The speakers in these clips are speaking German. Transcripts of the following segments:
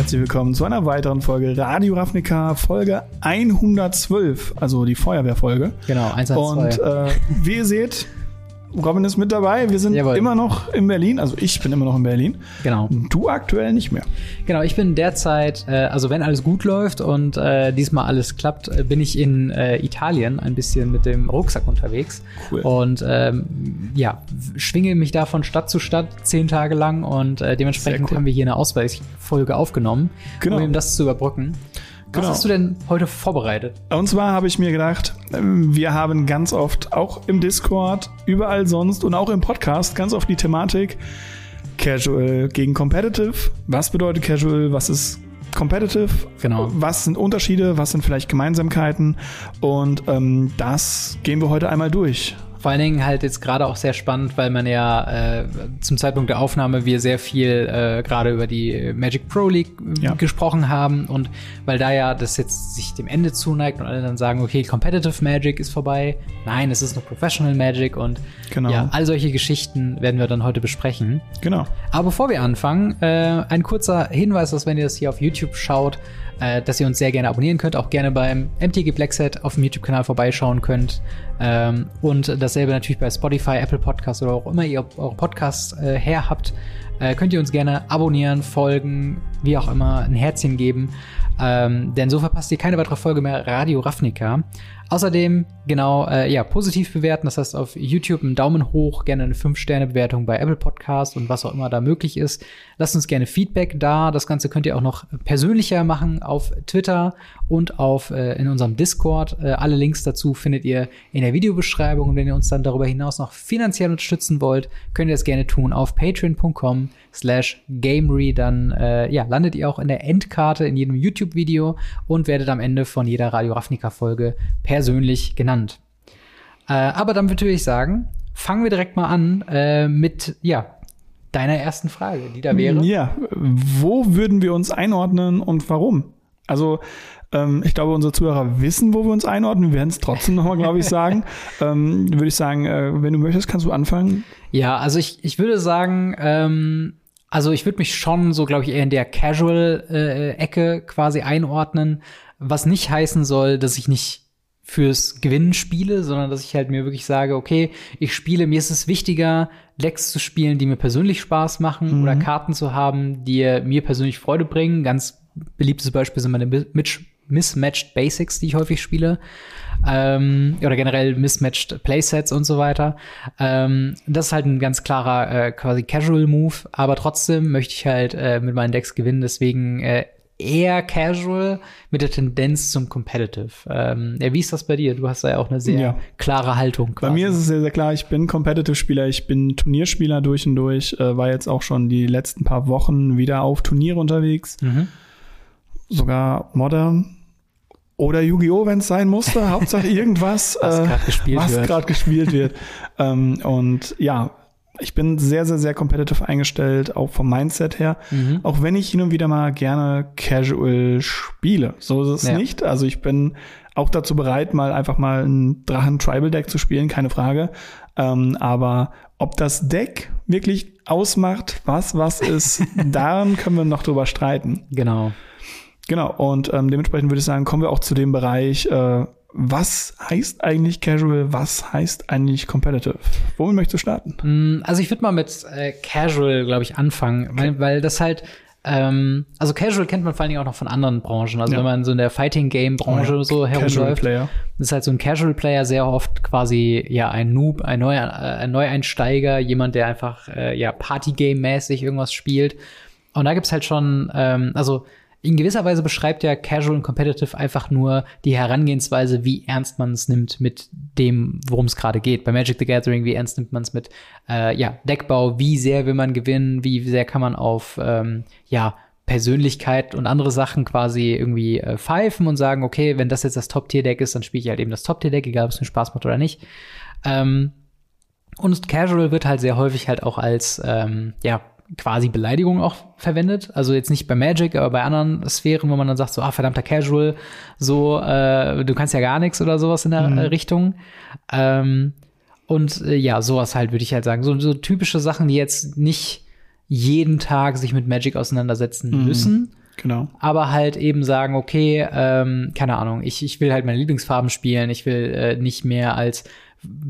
herzlich willkommen zu einer weiteren Folge Radio Ravnica, Folge 112, also die Feuerwehrfolge. Genau, 112. Und äh, wie ihr seht, Robin ist mit dabei. Wir sind Jawohl. immer noch in Berlin. Also ich bin immer noch in Berlin. Genau. Du aktuell nicht mehr. Genau, ich bin derzeit, äh, also wenn alles gut läuft und äh, diesmal alles klappt, äh, bin ich in äh, Italien ein bisschen mit dem Rucksack unterwegs. Cool. Und ähm, ja, schwinge mich da von Stadt zu Stadt zehn Tage lang und äh, dementsprechend cool. haben wir hier eine Ausweichfolge aufgenommen, Genau. um eben das zu überbrücken. Was Genau. hast du denn heute vorbereitet? Und zwar habe ich mir gedacht, ähm, wir haben ganz oft auch im Discord, überall sonst und auch im Podcast ganz oft die Thematik Casual gegen Competitive. Was bedeutet Casual? Was ist Competitive? Genau. Was sind Unterschiede? Was sind vielleicht Gemeinsamkeiten? Und ähm, das gehen wir heute einmal durch. Vor allen Dingen halt jetzt gerade auch sehr spannend, weil man ja äh, zum Zeitpunkt der Aufnahme wir sehr viel äh, gerade über die Magic Pro League äh, Ja. gesprochen haben und weil da ja das jetzt sich dem Ende zuneigt und alle dann sagen, okay, Competitive Magic ist vorbei, nein, es ist noch Professional Magic und Genau. ja, all solche Geschichten werden wir dann heute besprechen. Genau. Aber bevor wir anfangen, äh, ein kurzer Hinweis, dass wenn ihr das hier auf YouTube schaut, äh, dass ihr uns sehr gerne abonnieren könnt, auch gerne beim MTG Blackset auf dem YouTube-Kanal vorbeischauen könnt. Ähm, und dasselbe natürlich bei Spotify, Apple Podcasts oder auch immer ihr eure Podcasts äh, her habt, äh, könnt ihr uns gerne abonnieren, folgen, wie auch immer, ein Herzchen geben. Ähm, denn so verpasst ihr keine weitere Folge mehr Radio Ravnica. Außerdem, genau, äh, ja, positiv bewerten, das heißt auf YouTube einen Daumen hoch, gerne eine 5-Sterne-Bewertung bei Apple Podcast und was auch immer da möglich ist. Lasst uns gerne Feedback da. Das Ganze könnt ihr auch noch persönlicher machen auf Twitter und auf äh, in unserem Discord. Äh, alle Links dazu findet ihr in der Videobeschreibung. Und wenn ihr uns dann darüber hinaus noch finanziell unterstützen wollt, könnt ihr das gerne tun auf patreon.com slash gamery. Dann äh, ja, landet ihr auch in der Endkarte in jedem YouTube-Video und werdet am Ende von jeder Radio Ravnica-Folge persönlich genannt. Äh, aber dann würde ich sagen, fangen wir direkt mal an äh, mit, ja, deiner ersten Frage, die da wäre. Ja, wo würden wir uns einordnen und warum? Also, ähm, ich glaube, unsere Zuhörer wissen, wo wir uns einordnen. Wir werden es trotzdem nochmal, glaube ich, sagen. ähm, würde ich sagen, äh, wenn du möchtest, kannst du anfangen. Ja, also ich, ich würde sagen, ähm, also ich würde mich schon so, glaube ich, eher in der Casual-Ecke quasi einordnen, was nicht heißen soll, dass ich nicht fürs Gewinnen spiele, sondern dass ich halt mir wirklich sage, okay, ich spiele, mir ist es wichtiger, Decks zu spielen, die mir persönlich Spaß machen oder Karten zu haben, die mir persönlich Freude bringen. Ganz beliebtes Beispiel sind meine Mis- Mismatched Basics, die ich häufig spiele. Ähm, oder generell Mismatched Playsets und so weiter. Ähm, das ist halt ein ganz klarer äh, quasi Casual Move, aber trotzdem möchte ich halt äh, mit meinen Decks gewinnen, deswegen äh, eher Casual mit der Tendenz zum Competitive. Ähm, ja, wie ist das bei dir? Du hast da ja auch eine sehr Ja. klare Haltung. Bei mir ist es sehr, sehr klar, ich bin Competitive-Spieler, ich bin Turnierspieler durch und durch, äh, war jetzt auch schon die letzten paar Wochen wieder auf Turniere unterwegs, Mhm. sogar Modern oder Yu-Gi-Oh!, wenn es sein musste, Hauptsache irgendwas, Was äh, grad gespielt was wird. gerade gespielt wird. ähm, und ja, ich bin sehr, sehr, sehr competitive eingestellt, auch vom Mindset her. Mhm. Auch wenn ich hin und wieder mal gerne casual spiele. So ist es Ja. nicht. Also ich bin auch dazu bereit, mal einfach mal ein Drachen-Tribal-Deck zu spielen, keine Frage. Ähm, aber ob das Deck wirklich ausmacht, was was ist, daran können wir noch drüber streiten. Genau. Genau, und ähm, dementsprechend würde ich sagen, kommen wir auch zu dem Bereich, äh, was heißt eigentlich Casual, was heißt eigentlich Competitive? Womit möchtest du starten? Mm, Also ich würde mal mit äh, Casual, glaube ich, anfangen, weil, weil das halt, ähm, also Casual kennt man vor allen Dingen auch noch von anderen Branchen. Also Ja. wenn man so in der Fighting-Game-Branche Oh ja, so Casual herumläuft, Player. ist halt so ein Casual-Player sehr oft quasi ja ein Noob, ein, Neu äh, ein Neueinsteiger, jemand, der einfach äh, ja Party-Game-mäßig irgendwas spielt. Und da gibt's halt schon, ähm, also in gewisser Weise beschreibt ja Casual und Competitive einfach nur die Herangehensweise, wie ernst man es nimmt mit dem, worum es gerade geht. Bei Magic the Gathering, wie ernst nimmt man es mit äh, ja, Deckbau, wie sehr will man gewinnen, wie sehr kann man auf ähm, ja, Persönlichkeit und andere Sachen quasi irgendwie äh, pfeifen und sagen, okay, wenn das jetzt das Top-Tier-Deck ist, dann spiele ich halt eben das Top-Tier-Deck, egal ob es mir Spaß macht oder nicht. Ähm, und Casual wird halt sehr häufig halt auch als ähm, ja quasi Beleidigung auch verwendet. Also jetzt nicht bei Magic, aber bei anderen Sphären, wo man dann sagt so, ah, verdammter Casual, so, äh, du kannst ja gar nichts oder sowas in der äh, Richtung. Ähm, und äh, ja, sowas halt würde ich halt sagen. So, so typische Sachen, die jetzt nicht jeden Tag sich mit Magic auseinandersetzen müssen. Genau. aber halt eben sagen, okay, ähm, keine Ahnung, ich, ich will halt meine Lieblingsfarben spielen, ich will äh, nicht mehr als,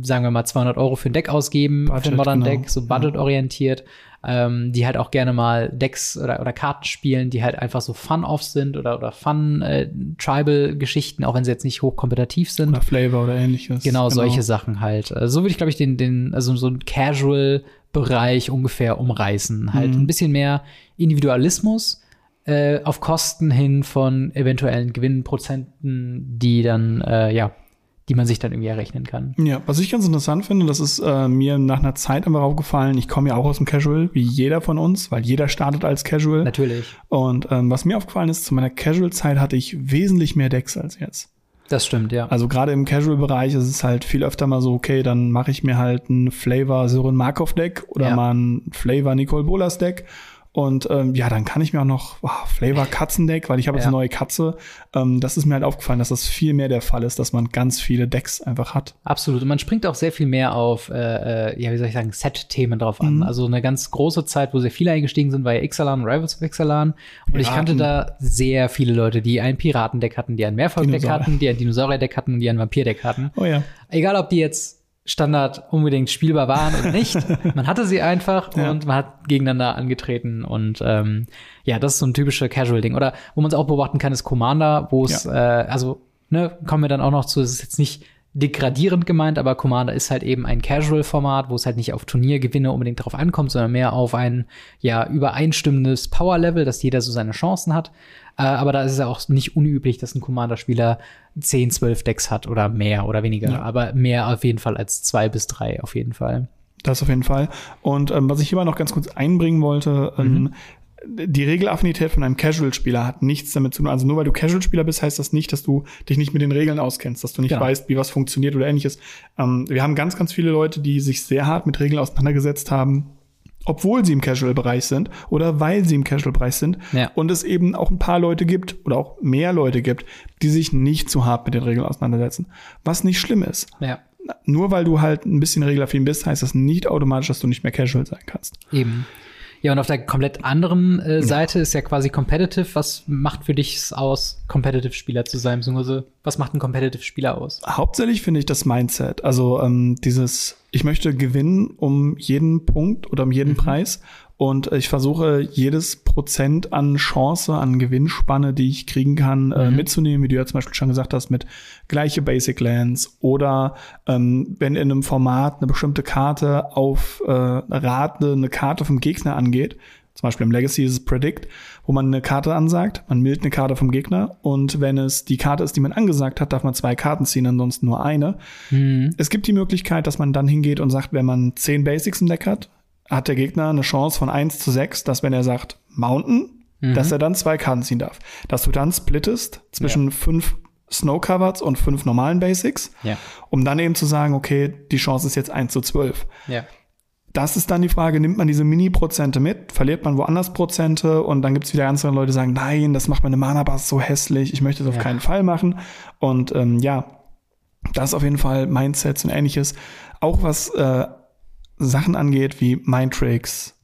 sagen wir mal, 200 Euro für ein Deck ausgeben, für Budget, ein Modern genau. Deck, so budgetorientiert, ähm, die halt auch gerne mal Decks oder, oder Karten spielen, die halt einfach so Fun-Off sind oder, oder Fun-Tribal-Geschichten, auch wenn sie jetzt nicht hochkompetitiv sind. Oder Flavor oder ähnliches. Genau, solche Sachen halt. Äh, So würde ich, glaube ich, den, den, also so einen Casual-Bereich ungefähr umreißen. Halt Mhm. ein bisschen mehr Individualismus äh, auf Kosten hin von eventuellen Gewinnprozenten, die dann, äh, ja, die man sich dann irgendwie errechnen kann. Ja, was ich ganz interessant finde, das ist äh, mir nach einer Zeit einfach aufgefallen, ich komme ja auch aus dem Casual, wie jeder von uns, weil jeder startet als Casual. Natürlich. Und ähm, was mir aufgefallen ist, zu meiner Casual-Zeit hatte ich wesentlich mehr Decks als jetzt. Das stimmt, ja. Also gerade im Casual-Bereich ist es halt viel öfter mal so, okay, dann mache ich mir halt ein Flavor Sören Markov Deck oder Ja. mal ein Flavor Nicole Bolas Deck. Und ähm, ja, dann kann ich mir auch noch oh, Flavor Katzendeck, weil ich habe jetzt Ja. eine neue Katze. Ähm, das ist mir halt aufgefallen, dass das viel mehr der Fall ist, dass man ganz viele Decks einfach hat. Absolut. Und man springt auch sehr viel mehr auf, äh, äh, ja, wie soll ich sagen, Set-Themen drauf an. Mhm. Also eine ganz große Zeit, wo sehr viele eingestiegen sind, war ja Ixalan und Rivals of Ixalan. Und ich kannte Piraten. da sehr viele Leute, die ein Piratendeck hatten, die ein Mehrfolgedeck Dinosaurier. hatten, die ein Dinosaurier-Deck hatten und die ein Vampir-Deck hatten. Oh ja. Egal, ob die jetzt Standard unbedingt spielbar waren oder nicht. man hatte sie einfach Ja. und man hat gegeneinander angetreten und ähm, ja, das ist so ein typischer Casual-Ding. Oder wo man es auch beobachten kann, ist Commander, wo es, äh, also, ne, kommen wir dann auch noch zu, es ist jetzt nicht degradierend gemeint, aber Commander ist halt eben ein Casual-Format, wo es halt nicht auf Turniergewinne unbedingt drauf ankommt, sondern mehr auf ein ja übereinstimmendes Power-Level, dass jeder so seine Chancen hat. Äh, aber da ist es ja auch nicht unüblich, dass ein Commander-Spieler 10, 12 Decks hat oder mehr oder weniger. Ja. Aber mehr auf jeden Fall als zwei bis drei auf jeden Fall. Das auf jeden Fall. Und ähm, was ich hier mal noch ganz kurz einbringen wollte, ähm, die Regelaffinität von einem Casual-Spieler hat nichts damit zu tun. Also nur weil du Casual-Spieler bist, heißt das nicht, dass du dich nicht mit den Regeln auskennst, dass du nicht Genau. weißt, wie was funktioniert oder ähnliches. Ähm, wir haben ganz, ganz viele Leute, die sich sehr hart mit Regeln auseinandergesetzt haben, obwohl sie im Casual-Bereich sind oder weil sie im Casual-Bereich sind. Ja. Und es eben auch ein paar Leute gibt oder auch mehr Leute gibt, die sich nicht so hart mit den Regeln auseinandersetzen. Was nicht schlimm ist Ja, nur weil du halt ein bisschen regelaffin bist, heißt das nicht automatisch, dass du nicht mehr casual sein kannst. eben. Ja, und auf der komplett anderen äh, Seite ist ja quasi Competitive. Was macht für dich es aus, Competitive-Spieler zu sein? Beziehungsweise, was macht ein Competitive-Spieler aus? Hauptsächlich finde ich das Mindset. Also ähm, dieses, ich möchte gewinnen um jeden Punkt oder um jeden Preis. Und ich versuche jedes Prozent an Chance, an Gewinnspanne, die ich kriegen kann, äh, mitzunehmen, wie du ja zum Beispiel schon gesagt hast, mit gleiche Basic Lands oder ähm, wenn in einem Format eine bestimmte Karte auf äh, Rate eine Karte vom Gegner angeht, zum Beispiel im Legacy ist es Predict, wo man eine Karte ansagt, man mildt eine Karte vom Gegner und wenn es die Karte ist, die man angesagt hat, darf man zwei Karten ziehen, ansonsten nur eine. Es gibt die Möglichkeit, dass man dann hingeht und sagt, wenn man zehn Basics im Deck hat, hat der Gegner eine Chance von 1 zu 6, dass wenn er sagt Mountain, dass er dann zwei Karten ziehen darf. Dass du dann splittest zwischen fünf Snow Coverts und fünf normalen Basics, Ja. um dann eben zu sagen, okay, die Chance ist jetzt 1 zu 12 Ja. das ist dann die Frage, nimmt man diese Mini-Prozente mit, verliert man woanders Prozente und dann gibt's wieder ganz andere Leute, die sagen, nein, das macht meine Mana-Bars so hässlich, ich möchte das auf Ja. keinen Fall machen. Und ähm, ja, das ist auf jeden Fall Mindsets und ähnliches. Auch was äh, Sachen angeht wie Mindtricks,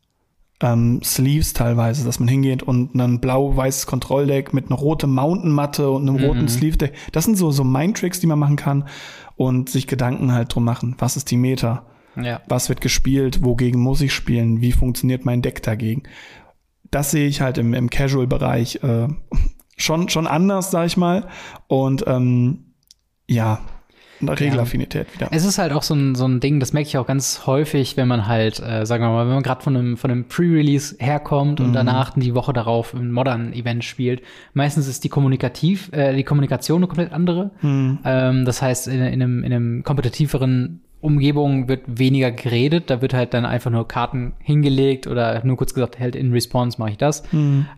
ähm, Sleeves teilweise, dass man hingeht und ein blau-weißes Kontrolldeck mit einer roten Mountain-Matte und einem roten Sleeve-Deck. Das sind so, so Mindtricks, die man machen kann und sich Gedanken halt drum machen. Was ist die Meta? Ja. was wird gespielt, wogegen muss ich spielen, wie funktioniert mein Deck dagegen. Das sehe ich halt im, im Casual-Bereich äh, schon, schon anders, sag ich mal. Und ähm, ja, eine Regelaffinität wieder. Es ist halt auch so ein, so ein Ding, das merke ich auch ganz häufig, wenn man halt, äh, sagen wir mal, wenn man gerade von einem, von einem Pre-Release herkommt und danach die Woche darauf ein Modern-Event spielt. Meistens ist die Kommunikativ, äh, die Kommunikation eine komplett andere. Ähm, das heißt, in, in, einem, in einem kompetitiveren Umgebung wird weniger geredet, da wird halt dann einfach nur Karten hingelegt oder nur kurz gesagt, halt in Response mache ich das.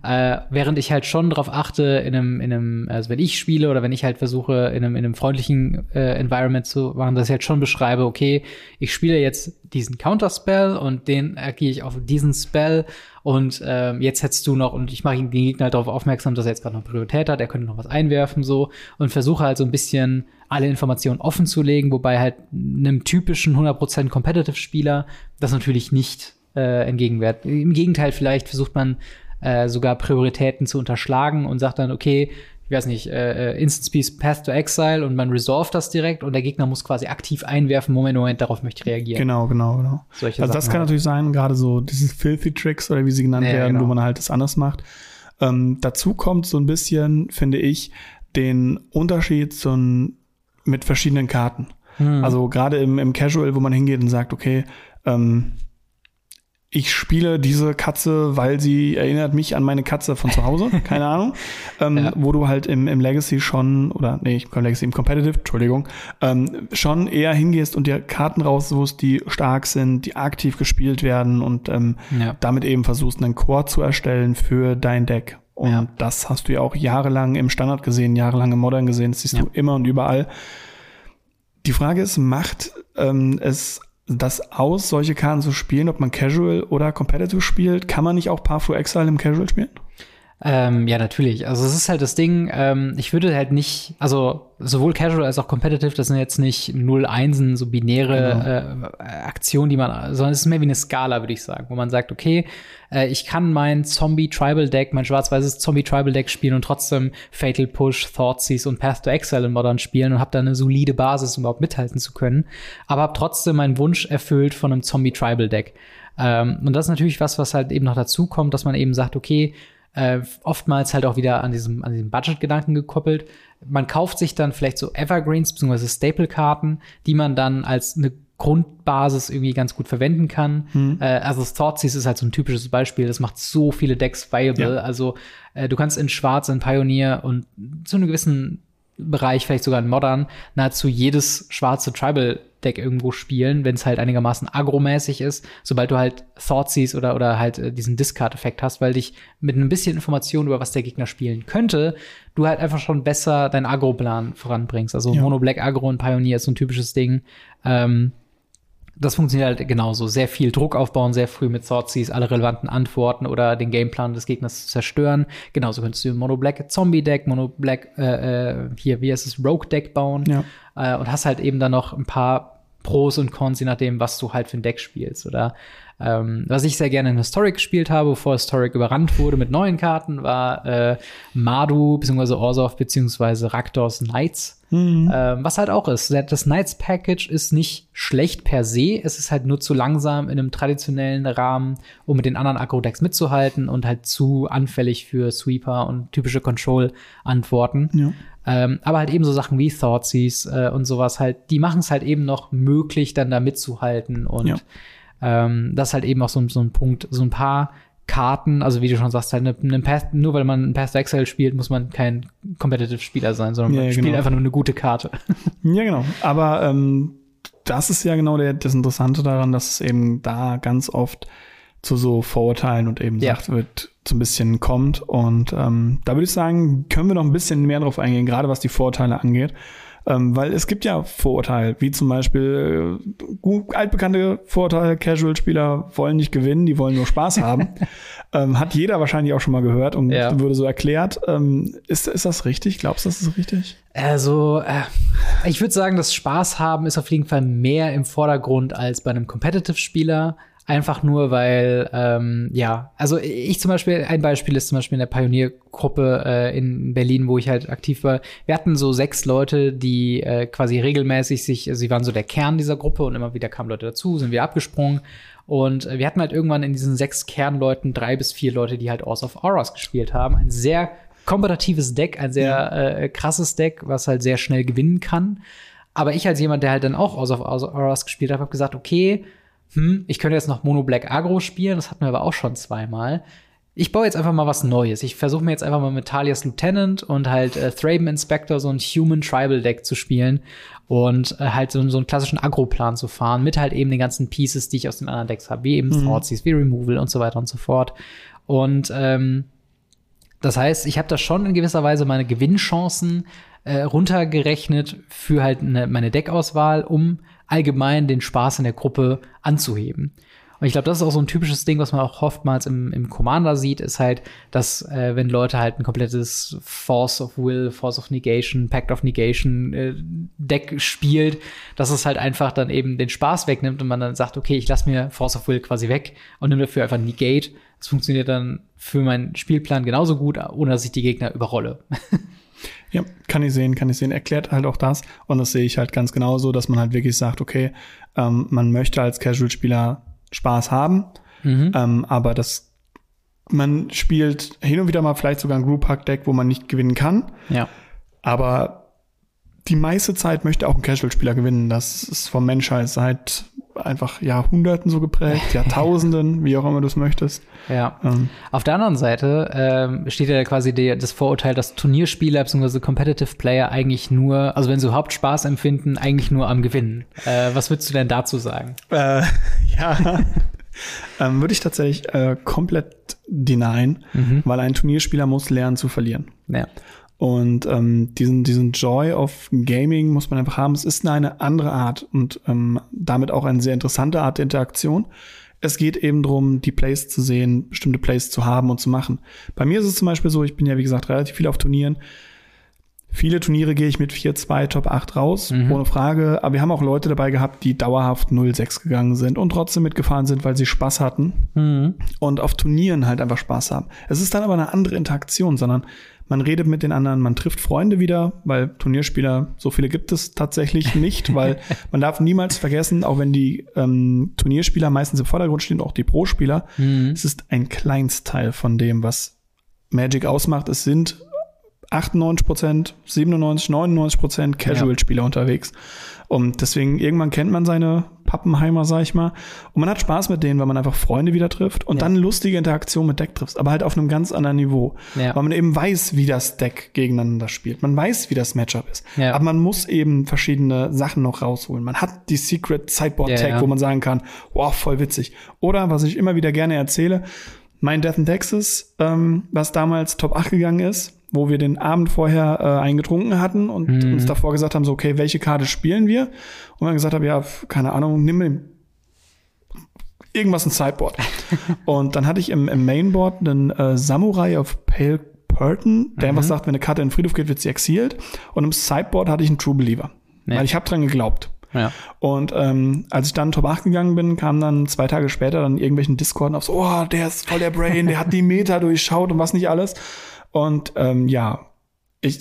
Äh, während ich halt schon darauf achte, in einem, in einem, also wenn ich spiele oder wenn ich halt versuche, in einem, in einem freundlichen äh, Environment zu machen, dass ich halt schon beschreibe, okay, ich spiele jetzt diesen Counterspell und den agiere ich auf diesen Spell. Und ähm, jetzt hättest du noch, und ich mache den Gegner halt darauf aufmerksam, dass er jetzt gerade noch Priorität hat, er könnte noch was einwerfen, so, und versuche halt so ein bisschen alle Informationen offen zu legen, wobei halt einem typischen 100% Competitive-Spieler das natürlich nicht äh, entgegenwert. Im Gegenteil, vielleicht versucht man äh, sogar Prioritäten zu unterschlagen und sagt dann, okay, ich weiß nicht, äh, äh Instant Speed Path to Exile und man resolve das direkt und der Gegner muss quasi aktiv einwerfen, Moment, Moment, darauf möchte ich reagieren. Genau, genau, genau. Solche also Sachen das kann halt. natürlich sein, gerade so diese Filthy Tricks oder wie sie genannt ja, werden, genau. wo man halt das anders macht. Ähm, dazu kommt so ein bisschen, finde ich, den Unterschied so ein, mit verschiedenen Karten. Hm. Also gerade im, im Casual, wo man hingeht und sagt, okay, ähm, ich spiele diese Katze, weil sie erinnert mich an meine Katze von zu Hause, keine Ahnung, ähm, ja. wo du halt im, im Legacy schon, oder nee, im Legacy, im Competitive, Entschuldigung, ähm, schon eher hingehst und dir Karten raussuchst, die stark sind, die aktiv gespielt werden und ähm, ja. damit eben versuchst, einen Core zu erstellen für dein Deck. Und ja. das hast du ja auch jahrelang im Standard gesehen, jahrelang im Modern gesehen, das siehst du immer und überall. Die Frage ist, macht ähm, es das aus, solche Karten zu spielen, ob man Casual oder Competitive spielt? Kann man nicht auch Path to Exile im Casual spielen? Ähm, ja, natürlich. Also es ist halt das Ding, ähm, ich würde halt nicht, also sowohl Casual als auch Competitive, das sind jetzt nicht null Einsen, so binäre genau. äh, Aktionen, die man, sondern es ist mehr wie eine Skala, würde ich sagen, wo man sagt, okay, äh, ich kann mein Zombie-Tribal-Deck, mein schwarz-weißes Zombie-Tribal-Deck spielen und trotzdem Fatal Push, Thoughtseize und Path to Exile in Modern spielen und habe da eine solide Basis, um überhaupt mithalten zu können, aber habe trotzdem meinen Wunsch erfüllt von einem Zombie-Tribal-Deck. Ähm, und das ist natürlich was, was halt eben noch dazu kommt, dass man eben sagt, okay, äh, oftmals halt auch wieder an diesem, an diesem Budget-Gedanken gekoppelt. Man kauft sich dann vielleicht so Evergreens bzw. Staple-Karten, die man dann als eine Grundbasis irgendwie ganz gut verwenden kann. Mhm. Äh, also Thoughtseize ist halt so ein typisches Beispiel. Das macht so viele Decks viable. Ja. Also äh, du kannst in Schwarz, in Pioneer und zu einem gewissen Bereich, vielleicht sogar in Modern, nahezu jedes schwarze Tribal Deck irgendwo spielen, wenn es halt einigermaßen agromäßig ist, sobald du halt Thoughtseize oder, oder halt äh, diesen Discard-Effekt hast, weil dich mit ein bisschen Information über was der Gegner spielen könnte, du halt einfach schon besser deinen Agro-Plan voranbringst. Also ja. Mono Black Agro und Pioneer ist so ein typisches Ding. Ähm, das funktioniert halt genauso. Sehr viel Druck aufbauen, sehr früh mit Thoughtseize alle relevanten Antworten oder den Gameplan des Gegners zerstören. Genauso könntest du Mono Black Zombie Deck, Mono Black, äh, äh, hier, wie heißt es, Rogue Deck bauen. Ja äh, und hast halt eben dann noch ein paar Pros und Cons, je nachdem, was du halt für ein Deck spielst. Oder ähm, was ich sehr gerne in Historic gespielt habe, bevor Historic überrannt wurde mit neuen Karten, war äh, Madu bzw. Orsov bzw. Raktors Knights. Mhm. Ähm, was halt auch ist. Das Knights Package ist nicht schlecht per se, es ist halt nur zu langsam in einem traditionellen Rahmen, um mit den anderen Agro-Decks mitzuhalten und halt zu anfällig für Sweeper und typische Control-Antworten. Ja. Ähm, aber halt eben so Sachen wie Thoughtseize äh, und sowas halt, die machen es halt eben noch möglich, dann da mitzuhalten. Und ja. Ähm, das ist halt eben auch so, so ein Punkt, so ein paar Karten, also wie du schon sagst, halt eine, eine Path, nur weil man ein Path to Exile spielt, muss man kein Competitive Spieler sein, sondern ja, man spielt genau. einfach nur eine gute Karte. Ja, genau. Aber ähm, das ist ja genau der, das Interessante daran, dass es eben da ganz oft zu so Vorurteilen und eben ja. sagt wird, so ein bisschen kommt. Und ähm, da würde ich sagen, können wir noch ein bisschen mehr drauf eingehen, gerade was die Vorurteile angeht. Ähm, weil es gibt ja Vorurteile, wie zum Beispiel äh, altbekannte Vorurteile, Casual-Spieler wollen nicht gewinnen, die wollen nur Spaß haben. ähm, hat jeder wahrscheinlich auch schon mal gehört und ja. würde so erklärt. Ähm, ist, ist das richtig? Glaubst du, das ist richtig? Also, äh, ich würde sagen, das Spaß haben ist auf jeden Fall mehr im Vordergrund als bei einem Competitive-Spieler. Einfach nur, weil, ähm, ja, also ich zum Beispiel, ein Beispiel ist zum Beispiel in der Pioniergruppe äh, in Berlin, wo ich halt aktiv war. Wir hatten so sechs Leute, die äh, quasi regelmäßig sich, also sie waren so der Kern dieser Gruppe und immer wieder kamen Leute dazu, sind wir abgesprungen. Und äh, wir hatten halt irgendwann in diesen sechs Kernleuten drei bis vier Leute, die halt Ours of Auras gespielt haben. Ein sehr kompetitives Deck, ein sehr ja. äh, krasses Deck, was halt sehr schnell gewinnen kann. Aber ich als jemand, der halt dann auch Ours of Auras gespielt hat, habe gesagt, okay, hm, ich könnte jetzt noch Mono Black Agro spielen, das hatten wir aber auch schon zweimal. Ich baue jetzt einfach mal was Neues. Ich versuche mir jetzt einfach mal mit Talias Lieutenant und halt äh, Thraben Inspector so ein Human Tribal Deck zu spielen und äh, halt so, so einen klassischen Agro-Plan zu fahren, mit halt eben den ganzen Pieces, die ich aus den anderen Decks habe, wie eben mhm. Thoughtseize, wie Removal und so weiter und so fort. Und ähm, das heißt, ich habe da schon in gewisser Weise meine Gewinnchancen äh, runtergerechnet für halt ne, meine Deckauswahl, um allgemein den Spaß in der Gruppe anzuheben. Und ich glaube, das ist auch so ein typisches Ding, was man auch oftmals im, im Commander sieht, ist halt, dass äh, wenn Leute halt ein komplettes Force of Will, Force of Negation, Pact of Negation äh, Deck spielt, dass es halt einfach dann eben den Spaß wegnimmt und man dann sagt, okay, ich lasse mir Force of Will quasi weg und nehme dafür einfach Negate. Das funktioniert dann für meinen Spielplan genauso gut, ohne dass ich die Gegner überrolle. Ja, kann ich sehen, kann ich sehen. Erklärt halt auch das. Und das sehe ich halt ganz genauso, dass man halt wirklich sagt, okay, ähm, man möchte als Casual-Spieler Spaß haben, mhm. ähm, aber das, man spielt hin und wieder mal vielleicht sogar ein Group-Hack-Deck, wo man nicht gewinnen kann. Ja. Aber die meiste Zeit möchte auch ein Casual-Spieler gewinnen. Das ist vom Menschheit seit einfach Jahrhunderten so geprägt, Jahrtausenden, wie auch immer du es möchtest. Ja. Ähm. Auf der anderen Seite ähm, steht ja quasi die, das Vorurteil, dass Turnierspieler bzw. Competitive Player eigentlich nur, also wenn sie überhaupt Spaß empfinden, eigentlich nur am Gewinnen. Äh, was würdest du denn dazu sagen? Äh, ja. ähm, Würde ich tatsächlich äh, komplett denyen, mhm. weil ein Turnierspieler muss lernen zu verlieren. Ja. Und ähm, diesen, diesen Joy of Gaming muss man einfach haben. Es ist eine andere Art und ähm, damit auch eine sehr interessante Art der Interaktion. Es geht eben darum, die Plays zu sehen, bestimmte Plays zu haben und zu machen. Bei mir ist es zum Beispiel so, ich bin ja wie gesagt relativ viel auf Turnieren. Viele Turniere gehe ich mit 4-2, Top 8 raus, mhm. ohne Frage. Aber wir haben auch Leute dabei gehabt, die dauerhaft 0-6 gegangen sind und trotzdem mitgefahren sind, weil sie Spaß hatten mhm. und auf Turnieren halt einfach Spaß haben. Es ist dann aber eine andere Interaktion, sondern man redet mit den anderen, man trifft Freunde wieder, weil Turnierspieler, so viele gibt es tatsächlich nicht, weil man darf niemals vergessen, auch wenn die ähm, Turnierspieler meistens im Vordergrund stehen, auch die Pro-Spieler, mhm. es ist ein Kleinstteil von dem, was Magic ausmacht. Es sind 98 Prozent, 97, 99 Prozent Casual-Spieler ja. unterwegs. Und deswegen, irgendwann kennt man seine Pappenheimer, sag ich mal. Und man hat Spaß mit denen, weil man einfach Freunde wieder trifft und ja. dann lustige Interaktion mit Deck triffst, aber halt auf einem ganz anderen Niveau. Ja. Weil man eben weiß, wie das Deck gegeneinander spielt. Man weiß, wie das Matchup ist. Aber man muss eben verschiedene Sachen noch rausholen. Man hat die Secret Sideboard Tag, wo man sagen kann, wow, voll witzig. Oder, was ich immer wieder gerne erzähle, mein Death in Texas, ähm, was damals Top 8 gegangen ist, wo wir den Abend vorher äh, eingetrunken hatten und mhm. uns davor gesagt haben, so, okay, welche Karte spielen wir? Und dann gesagt haben, ja, keine Ahnung, nimm irgendwas ein Sideboard. und dann hatte ich im, im Mainboard einen äh, Samurai of Pale Purton, der mhm. einfach sagt, wenn eine Karte in den Friedhof geht, wird sie exiled. Und im Sideboard hatte ich einen True Believer. Nee. Weil ich habe dran geglaubt. Ja. Und ähm, als ich dann Top 8 gegangen bin, kam dann zwei Tage später dann irgendwelchen Discord auf so, oh, der ist voll der Brain, der hat die Meta durchschaut und was nicht alles. Und ähm, ja, ich,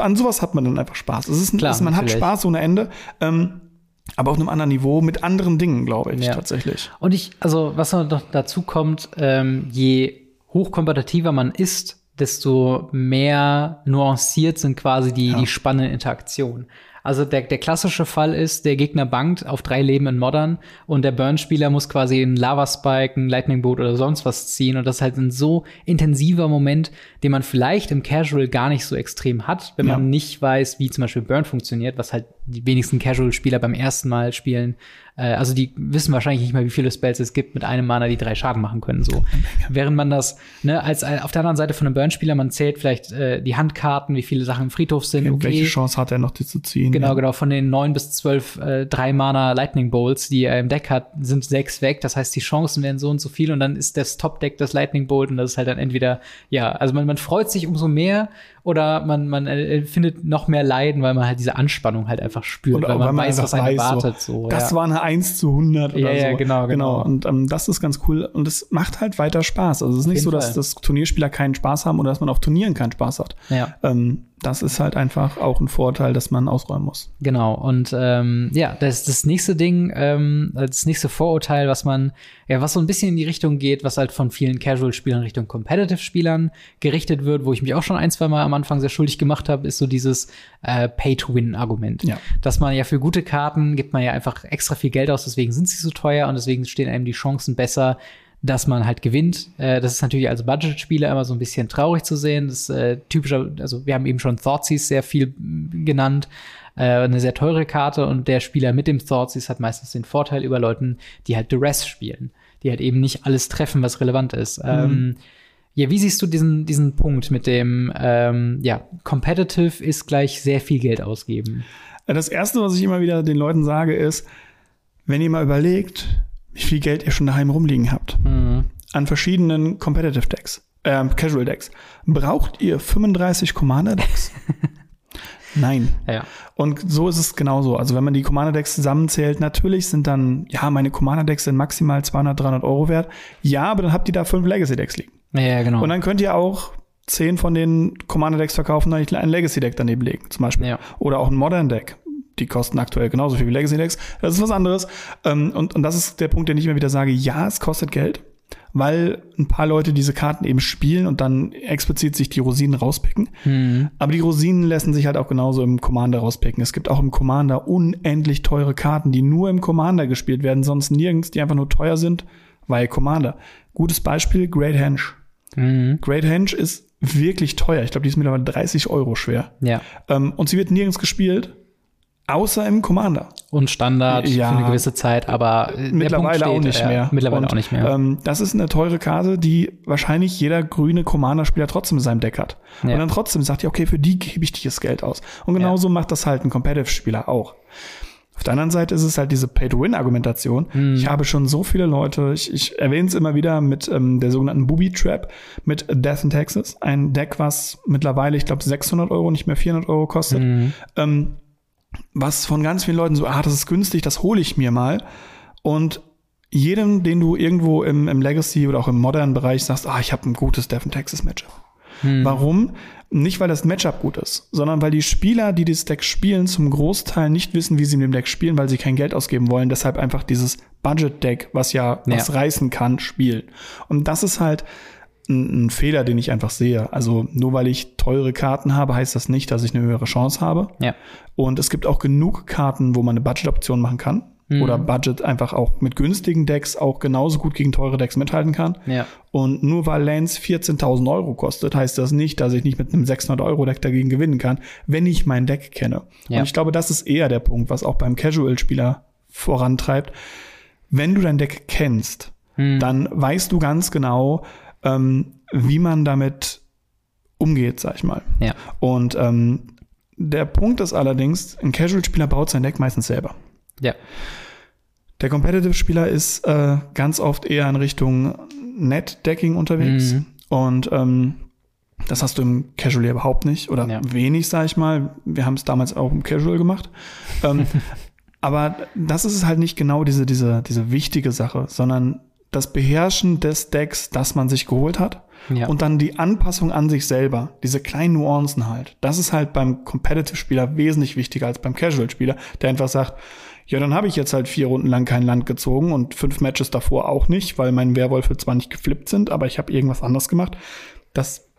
an sowas hat man dann einfach Spaß. Es ist, Klar, es, man natürlich. hat Spaß ohne Ende. Ähm, aber auf einem anderen Niveau mit anderen Dingen, glaube ich, ja. tatsächlich. Und ich, also was noch dazu kommt, ähm, je hochkompetitiver man ist, desto mehr nuanciert sind quasi die, ja. die spannenden Interaktionen. Also der, der klassische Fall ist, der Gegner bankt auf drei Leben in Modern und der Burn-Spieler muss quasi einen Lava-Spike, einen Lightning Boot oder sonst was ziehen und das ist halt ein so intensiver Moment, den man vielleicht im Casual gar nicht so extrem hat, wenn ja. man nicht weiß, wie zum Beispiel Burn funktioniert, was halt die wenigsten Casual-Spieler beim ersten Mal spielen äh, also die wissen wahrscheinlich nicht mal, wie viele Spells es gibt mit einem Mana, die drei Schaden machen können. So. Während man das, ne, als äh, auf der anderen Seite von einem Burn-Spieler, man zählt vielleicht äh, die Handkarten, wie viele Sachen im Friedhof sind. Okay. Welche Chance hat er noch, die zu ziehen? Genau, ja. genau. Von den neun bis zwölf äh, drei Mana Lightning Bolts, die er im Deck hat, sind sechs weg. Das heißt, die Chancen werden so und so viel und dann ist das Top-Deck das Lightning Bolt und das ist halt dann entweder, ja, also man, man freut sich umso mehr oder man, man äh, findet noch mehr Leiden, weil man halt diese Anspannung halt einfach spürt, und weil man, man weiß, was einen erwartet. So, so das ja. war eine 1 zu 100 oder ja, so. Ja, genau, genau. genau. Und ähm, das ist ganz cool und es macht halt weiter Spaß. Also es ist nicht so, dass, dass Turnierspieler keinen Spaß haben oder dass man auf Turnieren keinen Spaß hat. Ja. Ähm, das ist halt einfach auch ein Vorteil, dass man ausräumen muss. Genau. Und ähm, ja, das das nächste Ding, ähm, das nächste Vorurteil, was man, ja, was so ein bisschen in die Richtung geht, was halt von vielen Casual-Spielern Richtung Competitive-Spielern gerichtet wird, wo ich mich auch schon ein, zwei Mal am Anfang sehr schuldig gemacht habe, ist so dieses äh, Pay-to-Win-Argument. Ja. Dass man ja für gute Karten gibt man ja einfach extra viel Geld aus, deswegen sind sie so teuer und deswegen stehen einem die Chancen besser, dass man halt gewinnt. Äh, das ist natürlich als Budget-Spieler immer so ein bisschen traurig zu sehen. Das ist äh, typischer, also wir haben eben schon Thoughtseize sehr viel genannt. Äh, eine sehr teure Karte und der Spieler mit dem Thoughtseize hat meistens den Vorteil über Leuten, die halt Duress spielen, die halt eben nicht alles treffen, was relevant ist. Mhm. Ähm, ja, wie siehst du diesen, diesen Punkt mit dem, ähm, ja, competitive ist gleich sehr viel Geld ausgeben? Das erste, was ich immer wieder den Leuten sage, ist, wenn ihr mal überlegt, wie viel Geld ihr schon daheim rumliegen habt. Mhm. An verschiedenen Competitive Decks, äh, Casual Decks. Braucht ihr 35 Commander Decks? Nein. Ja. Und so ist es genauso. Also wenn man die Commander-Decks zusammenzählt, natürlich sind dann, ja, meine Commander-Decks sind maximal 200, 300 Euro wert. Ja, aber dann habt ihr da fünf Legacy-Decks liegen. Ja, genau. Und dann könnt ihr auch zehn von den Commander-Decks verkaufen, dann ein Legacy-Deck daneben legen, zum Beispiel. Ja. Oder auch ein Modern-Deck. Die kosten aktuell genauso viel wie Legacy-Decks. Das ist was anderes. Ähm, Und, und das ist der Punkt, den ich immer wieder sage. Ja, es kostet Geld, weil ein paar Leute diese Karten eben spielen und dann explizit sich die Rosinen rauspicken. Mhm. Aber die Rosinen lassen sich halt auch genauso im Commander rauspicken. Es gibt auch im Commander unendlich teure Karten, die nur im Commander gespielt werden, sonst nirgends, die einfach nur teuer sind, weil Commander. Gutes Beispiel, Great Henge. Mhm. Great Henge ist wirklich teuer. Ich glaube, die ist mittlerweile 30 Euro schwer. Ja. Ähm, und sie wird nirgends gespielt, außer im Commander. Und Standard Ja. für eine gewisse Zeit, aber äh, Mittlerweile auch nicht ja, mehr. Mittlerweile Und, auch nicht mehr. Ähm, das ist eine teure Karte, die wahrscheinlich jeder grüne Commander-Spieler trotzdem in seinem Deck hat. Ja. Und dann trotzdem sagt ja, okay, für die gebe ich dieses Geld aus. Und genauso macht das halt ein Competitive-Spieler auch. Auf der anderen Seite ist es halt diese Pay-to-Win-Argumentation. Mhm. Ich habe schon so viele Leute, ich, ich erwähne es immer wieder mit ähm, der sogenannten Booby Trap, mit Death in Texas. Ein Deck, was mittlerweile, ich glaube, 600 Euro, nicht mehr 400 Euro kostet. Mhm. Ähm, was von ganz vielen Leuten so, ah, das ist günstig, das hole ich mir mal. Und jedem, den du irgendwo im, im Legacy oder auch im modernen Bereich sagst, ah, ich habe ein gutes Death in Texas Matchup. Warum? Nicht, weil das Matchup gut ist, sondern weil die Spieler, die dieses Deck spielen, zum Großteil nicht wissen, wie sie mit dem Deck spielen, weil sie kein Geld ausgeben wollen. Deshalb einfach dieses Budget-Deck, was ja, was Ja. reißen kann, spielen. Und das ist halt ein, ein Fehler, den ich einfach sehe. Also nur weil ich teure Karten habe, heißt das nicht, dass ich eine höhere Chance habe. ja. Und es gibt auch genug Karten, wo man eine Budget-Option machen kann. Mhm. Oder Budget einfach auch mit günstigen Decks auch genauso gut gegen teure Decks mithalten kann. Ja. Und nur weil Lance 14.000 Euro kostet, heißt das nicht, dass ich nicht mit einem 600 Euro Deck dagegen gewinnen kann, wenn ich mein Deck kenne. Ja. Und ich glaube, das ist eher der Punkt, was auch beim Casual-Spieler vorantreibt. Wenn du dein Deck kennst, Mhm. dann weißt du ganz genau, ähm, wie man damit umgeht, sag ich mal. Ja. Und ähm, der Punkt ist allerdings, ein Casual-Spieler baut sein Deck meistens selber. Ja. Der Competitive-Spieler ist äh, ganz oft eher in Richtung Net-Decking unterwegs. Mhm. Und ähm, das hast du im Casual ja überhaupt nicht. Oder Ja. wenig, sag ich mal. Wir haben es damals auch im Casual gemacht. ähm, aber das ist halt nicht genau diese, diese, diese wichtige Sache, sondern das Beherrschen des Decks, das man sich geholt hat. Ja. Und dann die Anpassung an sich selber, diese kleinen Nuancen halt. Das ist halt beim Competitive-Spieler wesentlich wichtiger als beim Casual-Spieler, der einfach sagt, ja, dann habe ich jetzt halt vier Runden lang kein Land gezogen und fünf Matches davor auch nicht, weil meine Werwölfe zwar nicht geflippt sind, aber ich habe irgendwas anderes gemacht. Das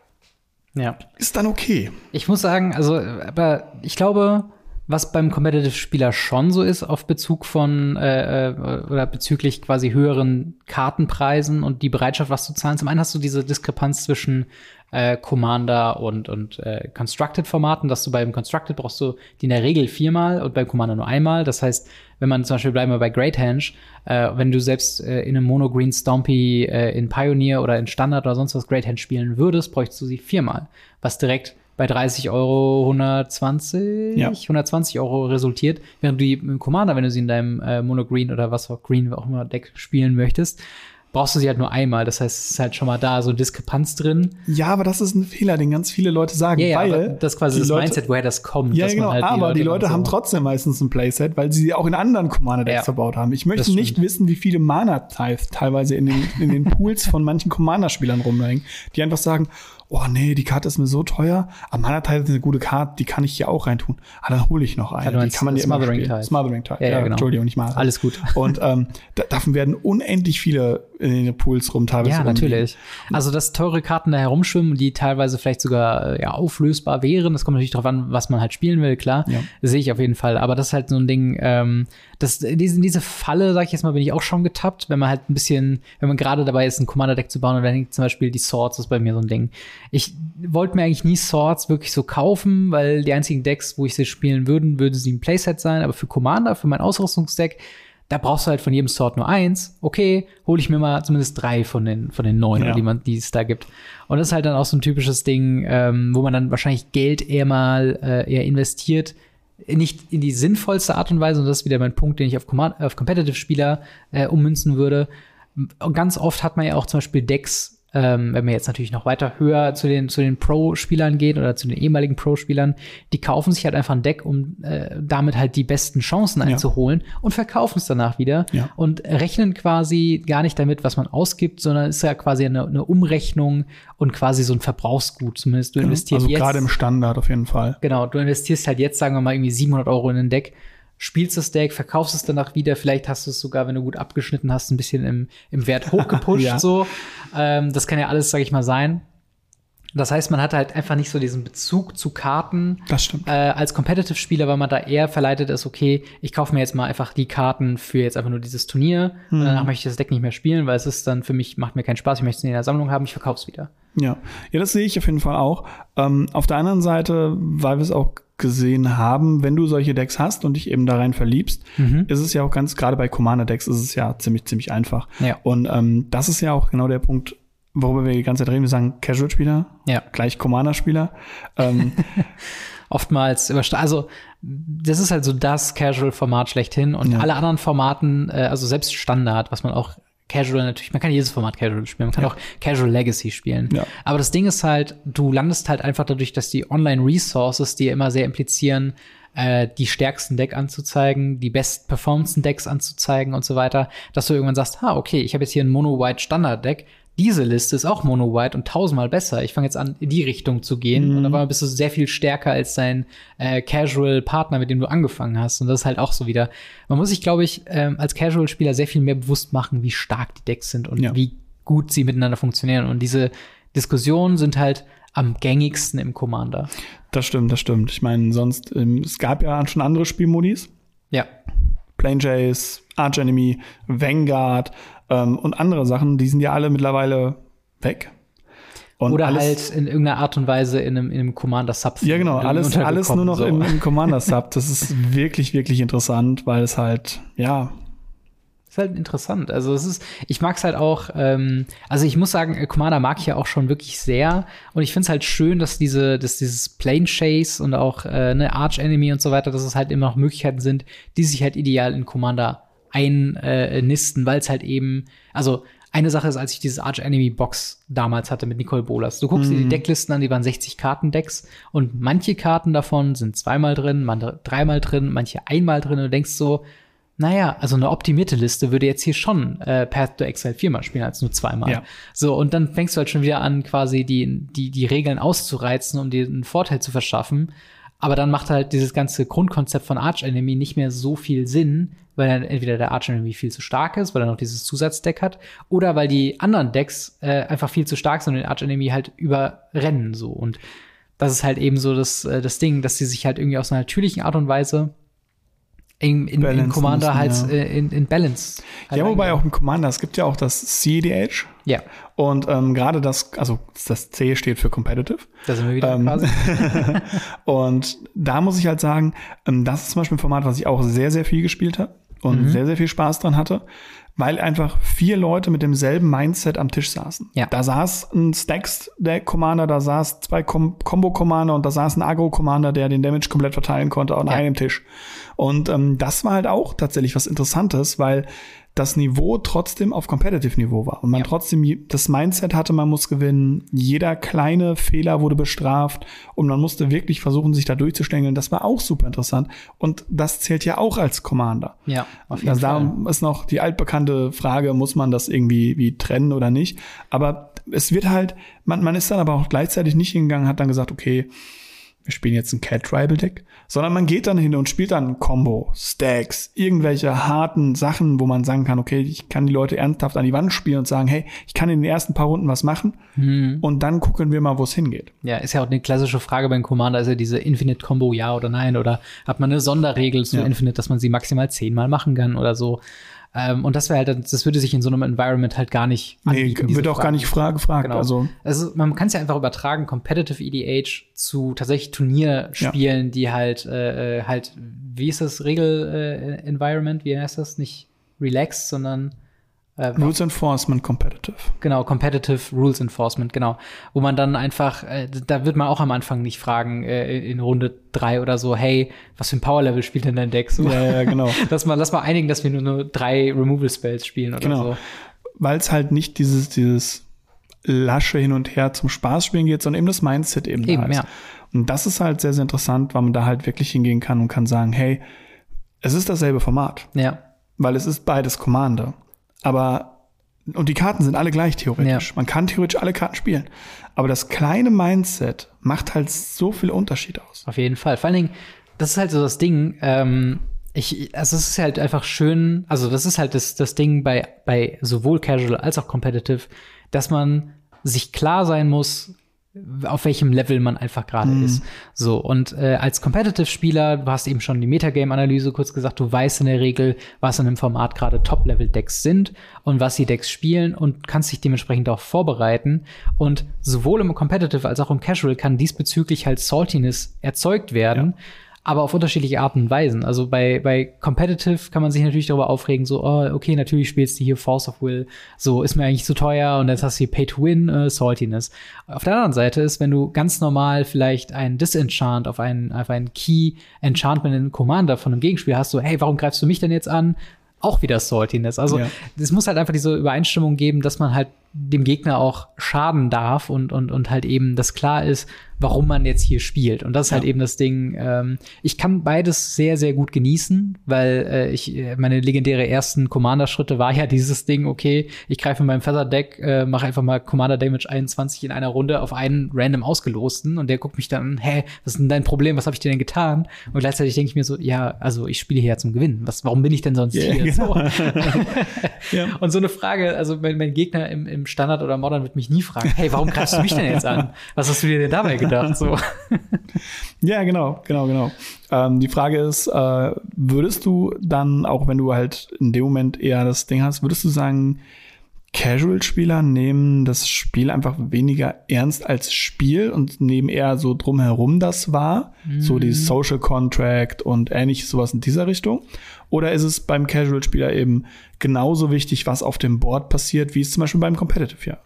ja. ist dann okay. Ich muss sagen, also, aber ich glaube, was beim Competitive-Spieler schon so ist, auf Bezug von äh, äh, oder bezüglich quasi höheren Kartenpreisen und die Bereitschaft, was zu zahlen. Zum einen hast du diese Diskrepanz zwischen äh, Commander und, und äh, Constructed-Formaten, dass du beim Constructed brauchst du die in der Regel viermal und beim Commander nur einmal. Das heißt, wenn man zum Beispiel bleiben wir bei Great Henge, äh, wenn du selbst äh, in einem Mono Green Stompy äh, in Pioneer oder in Standard oder sonst was Great Henge spielen würdest, bräuchtest du sie viermal. Was direkt bei 30 Euro 120, Ja. 120 Euro resultiert, während du die im Commander, wenn du sie in deinem äh, Mono Green oder was auch Green auch immer Deck spielen möchtest, brauchst du sie halt nur einmal. Das heißt, es ist halt schon mal da so Diskrepanz drin. Ja, aber das ist ein Fehler, den ganz viele Leute sagen, Ja, ja, weil aber das ist quasi die das Leute, Mindset, woher das kommt. Ja, genau, halt aber die Leute dann haben so- trotzdem meistens ein Playset, weil sie auch in anderen Commander-Decks Ja. verbaut haben. Ich möchte nicht wissen, wie viele Mana-Types teilweise in den, in den Pools von manchen Commander-Spielern rumhängen, die einfach sagen, oh nee, die Karte ist mir so teuer, aber Mana-Type ist eine gute Karte, die kann ich hier auch reintun. Ah, dann hole ich noch Ja, eine. du die kann man dir immer Smothering spielen. Type. Smothering Type. Ja, ja, genau. Entschuldigung, nicht mal. Alles gut. Und ähm, da, davon werden unendlich viele in den Pools rum teilweise Ja, rumliegen. natürlich. Also, dass teure Karten da herumschwimmen, die teilweise vielleicht sogar äh, ja, auflösbar wären. Das kommt natürlich darauf an, was man halt spielen will, klar. Ja. Sehe ich auf jeden Fall. Aber das ist halt so ein Ding, ähm, das, diese, diese Falle, sag ich jetzt mal, bin ich auch schon getappt, wenn man halt ein bisschen, wenn man gerade dabei ist, ein Commander-Deck zu bauen und dann hängt zum Beispiel die Swords, das ist bei mir so ein Ding. Ich wollte mir eigentlich nie Swords wirklich so kaufen, weil die einzigen Decks, wo ich sie spielen würden, würde sie ein Playset sein, aber für Commander, für mein Ausrüstungsdeck, da brauchst du halt von jedem Sword nur eins. Okay, hole ich mir mal zumindest drei von den, von den neun, Ja. die, man, die es da gibt. Und das ist halt dann auch so ein typisches Ding, ähm, wo man dann wahrscheinlich Geld eher mal äh, eher investiert, nicht in die sinnvollste Art und Weise, und das ist wieder mein Punkt, den ich auf, Command auf Competitive-Spieler äh, ummünzen würde. Ganz oft hat man ja auch zum Beispiel Decks, ähm, wenn wir jetzt natürlich noch weiter höher zu den, zu den Pro-Spielern gehen oder zu den ehemaligen Pro-Spielern, die kaufen sich halt einfach ein Deck, um äh, damit halt die besten Chancen einzuholen ja. und verkaufen es danach wieder ja. und rechnen quasi gar nicht damit, was man ausgibt, sondern ist ja quasi eine, eine Umrechnung und quasi so ein Verbrauchsgut zumindest. Du investierst also gerade im Standard auf jeden Fall. Genau, du investierst halt jetzt, sagen wir mal, irgendwie 700 Euro in ein Deck spielst das Deck, verkaufst es danach wieder. Vielleicht hast du es sogar, wenn du gut abgeschnitten hast, ein bisschen im, im Wert hochgepusht. ja. so. Ähm, das kann ja alles, sag ich mal, sein. Das heißt, man hat halt einfach nicht so diesen Bezug zu Karten das stimmt. Äh, als Competitive-Spieler, weil man da eher verleitet ist, okay, ich kaufe mir jetzt mal einfach die Karten für jetzt einfach nur dieses Turnier mhm. danach möchte ich das Deck nicht mehr spielen, weil es ist dann für mich, macht mir keinen Spaß, ich möchte es in der Sammlung haben, ich verkaufe es wieder. Ja. ja, das sehe ich auf jeden Fall auch. Ähm, auf der anderen Seite, weil wir es auch gesehen haben, wenn du solche Decks hast und dich eben da rein verliebst, mhm. ist es ja auch ganz, gerade bei Commander-Decks ist es ja ziemlich, ziemlich einfach. Ja. Und ähm, das ist ja auch genau der Punkt, worüber wir die ganze Zeit reden. Wir sagen Casual-Spieler, ja. gleich Commander-Spieler. ähm, Oftmals also das ist halt so das Casual-Format schlechthin und ja. alle anderen Formaten, äh, also selbst Standard, was man auch Casual natürlich, man kann jedes Format Casual spielen, man kann ja. auch Casual Legacy spielen. Ja. Aber das Ding ist halt, du landest halt einfach dadurch, dass die Online-Resources dir immer sehr implizieren, äh, die stärksten Deck anzuzeigen, die best performance Decks anzuzeigen und so weiter, dass du irgendwann sagst, ha, okay, ich habe jetzt hier ein Mono-White Standard-Deck, diese Liste ist auch Mono-White und tausendmal besser. Ich fange jetzt an, in die Richtung zu gehen. Mhm. Und dann bist du sehr viel stärker als dein äh, Casual-Partner, mit dem du angefangen hast. Und das ist halt auch so wieder. Man muss sich, glaube ich, ähm, als Casual-Spieler sehr viel mehr bewusst machen, wie stark die Decks sind und ja. wie gut sie miteinander funktionieren. Und diese Diskussionen sind halt am gängigsten im Commander. Das stimmt, das stimmt. Ich meine, sonst, ähm, es gab ja schon andere Spielmodis. Ja. Plain Jays, Arch Enemy, Vanguard, ähm, und andere Sachen, die sind ja alle mittlerweile weg. Und Oder halt in irgendeiner Art und Weise in einem, in einem Commander-Sub. Ja, genau, alles, alles nur noch so. im, im Commander-Sub. Das ist wirklich, wirklich interessant, weil es halt, ja. Ist halt interessant. Also es ist, ich mag es halt auch, ähm, also ich muss sagen, Commander mag ich ja auch schon wirklich sehr. Und ich finde es halt schön, dass diese, dass dieses Plane Chase und auch äh, ne, Arch Enemy und so weiter, dass es halt immer noch Möglichkeiten sind, die sich halt ideal in Commander einnisten, weil es halt eben, also eine Sache ist, als ich dieses Arch Enemy Box damals hatte mit Nicole Bolas. Du guckst mhm. dir die mhm. Decklisten an, die waren 60 Karten-Decks und manche Karten davon sind zweimal drin, manche dreimal drin, manche einmal drin und du denkst so, naja, also eine optimierte Liste würde jetzt hier schon äh, Path to Exile viermal spielen als nur zweimal. Ja. So, und dann fängst du halt schon wieder an, quasi die, die, die Regeln auszureizen, um dir einen Vorteil zu verschaffen. Aber dann macht halt dieses ganze Grundkonzept von Arch Enemy nicht mehr so viel Sinn, weil dann entweder der Arch Enemy viel zu stark ist, weil er noch dieses Zusatzdeck hat, oder weil die anderen Decks äh, einfach viel zu stark sind und den Arch Enemy halt überrennen so. Und das ist halt eben so das, äh, das Ding, dass sie sich halt irgendwie aus einer natürlichen Art und Weise in, in, in Commander halt ja. Äh, in, in Balance. Halt ja, wobei auch im Commander, es gibt ja auch das CEDH. Ja. Und ähm, gerade das, also das C steht für Competitive. Da sind wir wieder ähm, quasi. und da muss ich halt sagen, ähm, das ist zum Beispiel ein Format, was ich auch sehr, sehr viel gespielt habe und mhm. sehr, sehr viel Spaß dran hatte weil einfach vier Leute mit demselben Mindset am Tisch saßen. Ja. Da saß ein Stacks-Deck-Commander, da saß zwei Com Combo-Commander und da saß ein Agro-Commander, der den Damage komplett verteilen konnte an ja. einem Tisch. Und ähm, das war halt auch tatsächlich was Interessantes, weil das Niveau trotzdem auf Competitive-Niveau war. Und man ja. trotzdem das Mindset hatte, man muss gewinnen. Jeder kleine Fehler wurde bestraft und man musste wirklich versuchen, sich da durchzustängeln. Das war auch super interessant. Und das zählt ja auch als Commander. Ja, auf jeden also Fall. Da ist noch die altbekannte Frage, muss man das irgendwie wie trennen oder nicht? Aber es wird halt, man, man ist dann aber auch gleichzeitig nicht hingegangen, hat dann gesagt, okay, wir spielen jetzt ein Cat Tribal Deck, sondern man geht dann hin und spielt dann Combo, Stacks, irgendwelche harten Sachen, wo man sagen kann, okay, ich kann die Leute ernsthaft an die Wand spielen und sagen, hey, ich kann in den ersten paar Runden was machen mhm. und dann gucken wir mal, wo es hingeht. Ja, ist ja auch eine klassische Frage beim Commander, ist ja diese Infinite Combo, ja oder nein, oder hat man eine Sonderregel zu ja. Infinite, dass man sie maximal zehnmal machen kann oder so. Ähm, und das wäre halt, das würde sich in so einem Environment halt gar nicht anbieten. Nee, wird auch gar nicht fra gefragt. Genau. Also. also man kann es ja einfach übertragen, Competitive EDH zu tatsächlich Turnierspielen, ja. die halt, äh, äh, halt, wie ist das Regel-Environment? Äh, wie heißt das? Nicht relaxed, sondern Äh, Rules Enforcement Competitive. Genau, Competitive Rules Enforcement, genau. Wo man dann einfach, äh, da wird man auch am Anfang nicht fragen, äh, in Runde drei oder so, hey, was für ein Power-Level spielt denn dein Deck? So, Ja, ja, genau. lass mal, lass mal einigen, dass wir nur, nur drei Removal-Spells spielen oder Genau. so. Weil es halt nicht dieses, dieses lasche Hin und Her zum Spaß spielen geht, sondern eben das Mindset eben, da Eben, ist. ja. Und das ist halt sehr, sehr interessant, weil man da halt wirklich hingehen kann und kann sagen, hey, es ist dasselbe Format, Ja, weil es ist beides Commander. Aber, und die Karten sind alle gleich theoretisch. Ja. Man kann theoretisch alle Karten spielen. Aber das kleine Mindset macht halt so viel Unterschied aus. auf jeden Fall. Vor allen Dingen, das ist halt so das Ding, ähm, ich, also es ist halt einfach schön, also das ist halt das, das Ding bei, bei sowohl Casual als auch Competitive, dass man sich klar sein muss, auf welchem Level man einfach gerade ist. So, und äh, als Competitive-Spieler, du hast eben schon die Metagame-Analyse kurz gesagt, du weißt in der Regel, was in einem Format gerade Top-Level-Decks sind und was die Decks spielen und kannst dich dementsprechend auch vorbereiten. Und sowohl im Competitive als auch im Casual kann diesbezüglich halt Saltiness erzeugt werden. Aber auf unterschiedliche Arten und Weisen. Also bei, bei Competitive kann man sich natürlich darüber aufregen, so, oh, okay, natürlich spielst du hier Force of Will, so ist mir eigentlich zu teuer und jetzt hast du hier Pay to Win, äh, Saltiness. Auf der anderen Seite ist, wenn du ganz normal vielleicht ein Disenchant auf einen, auf einen Key Enchantment in Commander von einem Gegenspiel hast, so, hey, warum greifst du mich denn jetzt an? Auch wieder Saltiness. Also Ja. es muss halt einfach diese Übereinstimmung geben, dass man halt dem Gegner auch schaden darf und, und, und halt eben das klar ist, warum man jetzt hier spielt. Und das ist halt Ja. eben das Ding. Ähm, ich kann beides sehr, sehr gut genießen, weil äh, ich äh, meine legendäre ersten Commander-Schritte war ja dieses Ding, okay, ich greife in meinem Feather-Deck, äh, mache einfach mal Commander-Damage 21 in einer Runde auf einen random ausgelosten und der guckt mich dann an, hä, was ist denn dein Problem, was habe ich dir denn getan? Und gleichzeitig denke ich mir so, ja, also ich spiele hier ja zum Gewinnen. Was, warum bin ich denn sonst Ja, hier? genau. So. Ja. Und so eine Frage, also mein, mein Gegner im, im Standard oder Modern wird mich nie fragen, hey, warum greifst du mich denn jetzt an? Was hast du dir denn dabei gedacht? So. Ja, genau, genau, genau. Ähm, die Frage ist, äh, würdest du dann, auch wenn du halt in dem Moment eher das Ding hast, würdest du sagen, Casual-Spieler nehmen das Spiel einfach weniger ernst als Spiel und nehmen eher so drumherum das wahr, so die Social Contract und ähnliches sowas in dieser Richtung? Oder ist es beim Casual-Spieler eben genauso wichtig, was auf dem Board passiert, wie es zum Beispiel beim Competitive ja?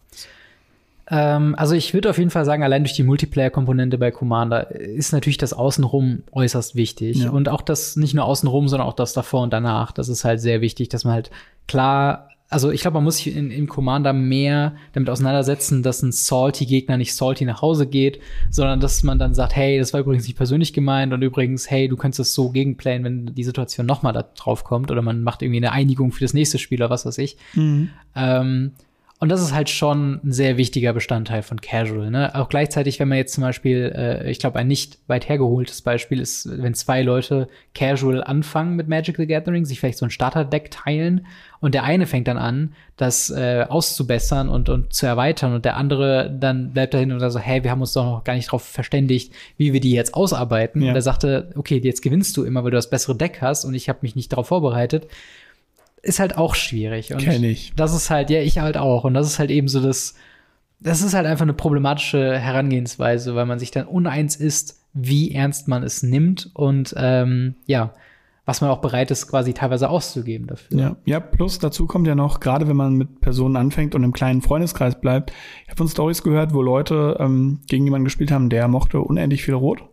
Ähm, also ich würde auf jeden Fall sagen, allein durch die Multiplayer-Komponente bei Commander ist natürlich das Außenrum äußerst wichtig. Ja. Und auch das, nicht nur Außenrum, sondern auch das davor und danach. Das ist halt sehr wichtig, dass man halt klar, also ich glaube, man muss sich in, in Commander mehr damit auseinandersetzen, dass ein Salty-Gegner nicht salty nach Hause geht, sondern dass man dann sagt, hey, das war übrigens nicht persönlich gemeint und übrigens, hey, du könntest das so gegenplayen, wenn die Situation nochmal da drauf kommt oder man macht irgendwie eine Einigung für das nächste Spiel oder was weiß ich. Ähm, und das ist halt schon ein sehr wichtiger Bestandteil von Casual. Ne? Auch gleichzeitig, wenn man jetzt zum Beispiel, äh, ich glaube, ein nicht weit hergeholtes Beispiel ist, wenn zwei Leute Casual anfangen mit Magic the Gathering, sich vielleicht so ein Starterdeck teilen und der eine fängt dann an, das äh, auszubessern und, und zu erweitern und der andere dann bleibt dahin und sagt so, hey, wir haben uns doch noch gar nicht darauf verständigt, wie wir die jetzt ausarbeiten. Ja. Und er sagte, okay, jetzt gewinnst du immer, weil du das bessere Deck hast und ich habe mich nicht darauf vorbereitet ist halt auch schwierig. Und Kenn ich. Das ist halt, ja, ich halt auch. Und das ist halt eben so das, das ist halt einfach eine problematische Herangehensweise, weil man sich dann uneins ist, wie ernst man es nimmt und ähm, ja, was man auch bereit ist, quasi teilweise auszugeben dafür. Ja, ja, plus dazu kommt ja noch, gerade wenn man mit Personen anfängt und im kleinen Freundeskreis bleibt, ich habe von Stories gehört, wo Leute ähm, gegen jemanden gespielt haben, der mochte unendlich viel Rot.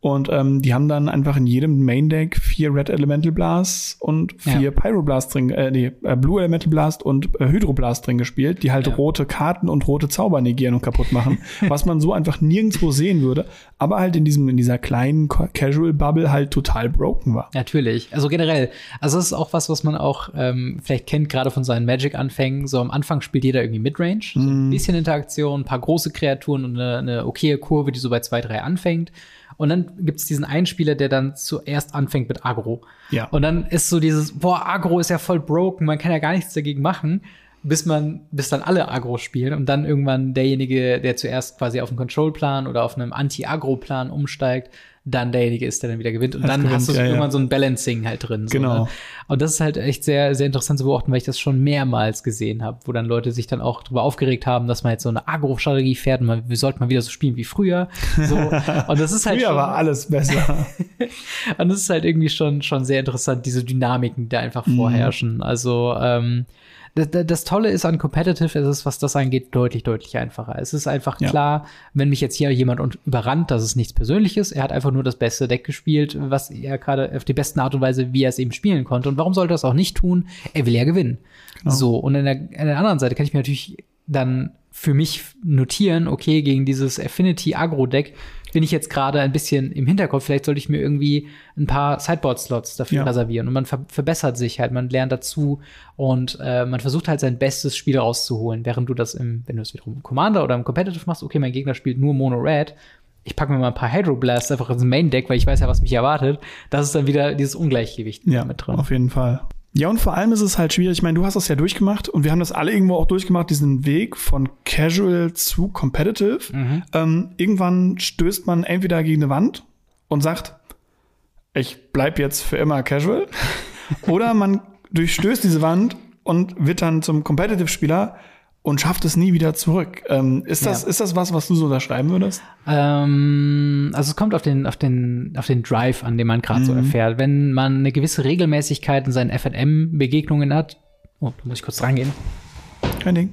Und ähm, die haben dann einfach in jedem Main Deck vier Red Elemental Blasts und vier Ja. Pyroblast drin, äh, nee, äh, Blue Elemental Blast und äh, Hydroblast drin gespielt, die halt Ja. rote Karten und rote Zauber negieren und kaputt machen, was man so einfach nirgendwo sehen würde, aber halt in diesem in dieser kleinen Ca- Casual Bubble halt total broken war. Natürlich. Also generell. Also es ist auch was, was man auch ähm, vielleicht kennt, gerade von seinen Magic-Anfängen. So am Anfang spielt jeder irgendwie Midrange. So ein bisschen Interaktion, ein paar große Kreaturen und eine, eine okaye Kurve, die so bei zwei, drei anfängt. Und dann gibt's diesen einen Spieler, der dann zuerst anfängt mit Agro. Ja. Und dann ist so dieses, boah, Agro ist ja voll broken, man kann ja gar nichts dagegen machen, bis man, bis dann alle Agro spielen und dann irgendwann derjenige, der zuerst quasi auf einen Control-Plan oder auf einem Anti-Agro-Plan umsteigt, dann derjenige ist, der dann wieder gewinnt. Und Das dann gewinnt, hast du ja, ja. irgendwann so ein Balancing halt drin. So, Genau. ne? Und das ist halt echt sehr, sehr interessant zu beobachten, weil ich das schon mehrmals gesehen habe, wo dann Leute sich dann auch darüber aufgeregt haben, dass man jetzt so eine Agro-Strategie fährt und man, wir sollten mal wieder so spielen wie früher. So. Und das ist halt Früher schon, war alles besser. und das ist halt irgendwie schon, schon sehr interessant, diese Dynamiken, die da einfach Mhm. vorherrschen. Also, ähm, das, das Tolle ist an Competitive, es ist, was das angeht, deutlich, deutlich einfacher. Es ist einfach Ja. klar, wenn mich jetzt hier jemand überrannt, dass es nichts Persönliches, er hat einfach nur das beste Deck gespielt, was er gerade auf die besten Art und Weise, wie er es eben spielen konnte. Und warum sollte er das auch nicht tun? Er will ja gewinnen. Genau. So, und an der, an der anderen Seite kann ich mir natürlich dann für mich notieren, okay, gegen dieses Affinity Agro Deck bin ich jetzt gerade ein bisschen im Hinterkopf. Vielleicht sollte ich mir irgendwie ein paar Sideboard-Slots dafür Ja. reservieren. Und man ver verbessert sich halt, man lernt dazu und äh, man versucht halt sein bestes Spiel rauszuholen. Während du das im, wenn du es wiederum im Commander oder im Competitive machst, okay, mein Gegner spielt nur Mono Red. Ich packe mir mal ein paar Hydro-Blasts einfach ins Main-Deck, weil ich weiß ja, was mich erwartet. Das ist dann wieder dieses Ungleichgewicht Ja, mit drin. auf jeden Fall. Ja, und vor allem ist es halt schwierig. Ich meine, du hast das ja durchgemacht und wir haben das alle irgendwo auch durchgemacht, diesen Weg von Casual zu Competitive. Mhm. Ähm, irgendwann stößt man entweder gegen eine Wand und sagt, ich bleib jetzt für immer Casual. oder man durchstößt diese Wand und wird dann zum Competitive-Spieler und schafft es nie wieder zurück. Ähm, ist, das, Ja. ist das was, was du so unterschreiben würdest? Ähm, also es kommt auf den, auf den, auf den Drive an, den man gerade so erfährt. Wenn man eine gewisse Regelmäßigkeit in seinen FNM-Begegnungen hat, oh, da muss ich kurz rangehen. Kein Ding.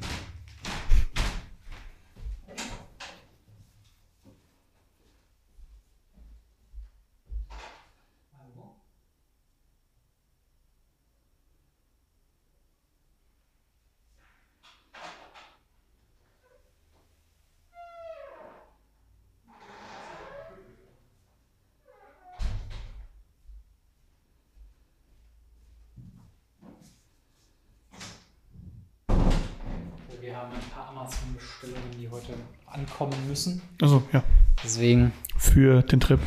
Ankommen müssen. Also, ja. Deswegen, Für den Trip.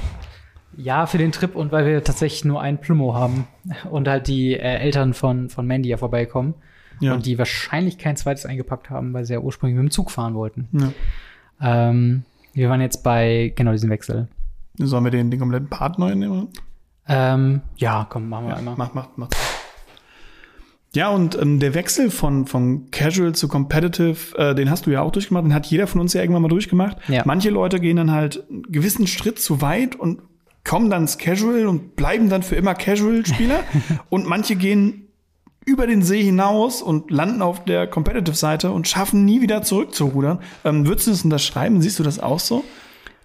ja, für den Trip und weil wir tatsächlich nur ein Plümo haben und halt die äh, Eltern von, von Mandy ja vorbeikommen Ja. und die wahrscheinlich kein zweites eingepackt haben, weil sie ja ursprünglich mit dem Zug fahren wollten. ja. Ähm, wir waren jetzt bei genau diesem Wechsel. Sollen wir den, den kompletten Part neu nehmen? Ähm, ja, komm, machen wir einmal. Macht, macht, macht. Ja, und ähm, der Wechsel von, von Casual zu Competitive, äh, den hast du ja auch durchgemacht, den hat jeder von uns ja irgendwann mal durchgemacht. Ja. Manche Leute gehen dann halt einen gewissen Schritt zu weit und kommen dann ins Casual und bleiben dann für immer Casual-Spieler. und manche gehen über den See hinaus und landen auf der Competitive-Seite und schaffen nie wieder zurückzurudern. Ähm, würdest du das unterschreiben? Siehst du das auch so?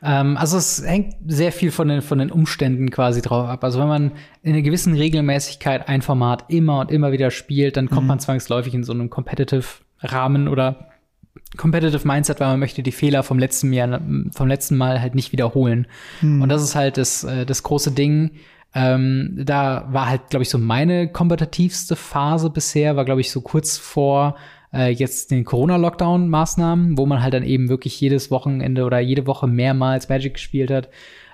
Ähm, also es hängt sehr viel von den, von den Umständen quasi drauf ab. Also wenn man in einer gewissen Regelmäßigkeit ein Format immer und immer wieder spielt, dann kommt man zwangsläufig in so einen Competitive-Rahmen oder Competitive Mindset, weil man möchte die Fehler vom letzten Jahr, vom letzten Mal halt nicht wiederholen. Und das ist halt das, äh, das große Ding. Ähm, da war halt, glaube ich, so meine kompetitivste Phase bisher, war, glaube ich, so kurz vor äh, jetzt den Corona-Lockdown-Maßnahmen, wo man halt dann eben wirklich jedes Wochenende oder jede Woche mehrmals Magic gespielt hat.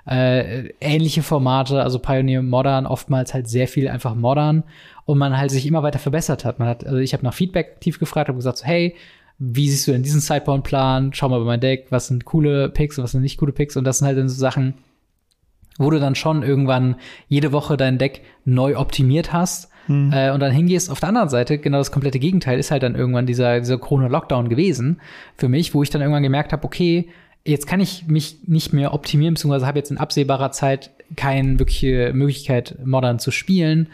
Äh, ähnliche Formate, also Pioneer Modern, oftmals halt sehr viel einfach Modern und man halt sich immer weiter verbessert hat. Man hat, also ich habe nach Feedback aktiv gefragt, habe gesagt, so, hey, wie siehst du denn diesen Sidebound-Plan? Schau mal bei mein Deck, was sind coole Picks und was sind nicht coole Picks und das sind halt dann so Sachen, wo du dann schon irgendwann jede Woche dein Deck neu optimiert hast äh, und dann hingehst. Auf der anderen Seite, genau das komplette Gegenteil ist halt dann irgendwann dieser, dieser Corona-Lockdown gewesen für mich, wo ich dann irgendwann gemerkt habe, okay, jetzt kann ich mich nicht mehr optimieren, beziehungsweise habe jetzt in absehbarer Zeit keine wirkliche Möglichkeit, modern zu spielen.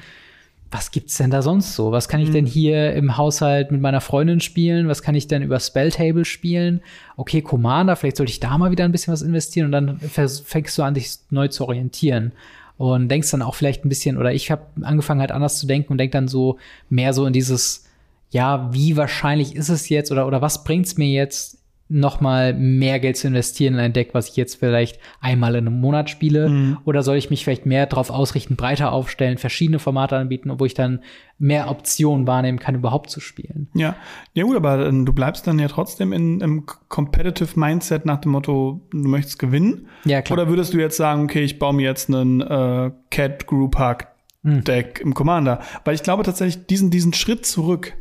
Was gibt's denn da sonst so? Was kann ich denn hier im Haushalt mit meiner Freundin spielen? Was kann ich denn über Spelltable spielen? Okay, Commander, vielleicht sollte ich da mal wieder ein bisschen was investieren und dann fängst du an, dich neu zu orientieren und denkst dann auch vielleicht ein bisschen, oder ich habe angefangen halt anders zu denken und denk dann so mehr so in dieses, ja, wie wahrscheinlich ist es jetzt oder, oder was bringt's mir jetzt, noch mal mehr Geld zu investieren in ein Deck, was ich jetzt vielleicht einmal in einem Monat spiele? Oder soll ich mich vielleicht mehr darauf ausrichten, breiter aufstellen, verschiedene Formate anbieten, wo ich dann mehr Optionen wahrnehmen kann, überhaupt zu spielen? Ja, ja gut, aber ähm, du bleibst dann ja trotzdem in, im Competitive Mindset nach dem Motto, du möchtest gewinnen. Ja, klar. Oder würdest du jetzt sagen, okay, ich baue mir jetzt einen äh, Cat Group Hack Hm. Deck im Commander? Weil ich glaube tatsächlich, diesen, diesen Schritt zurück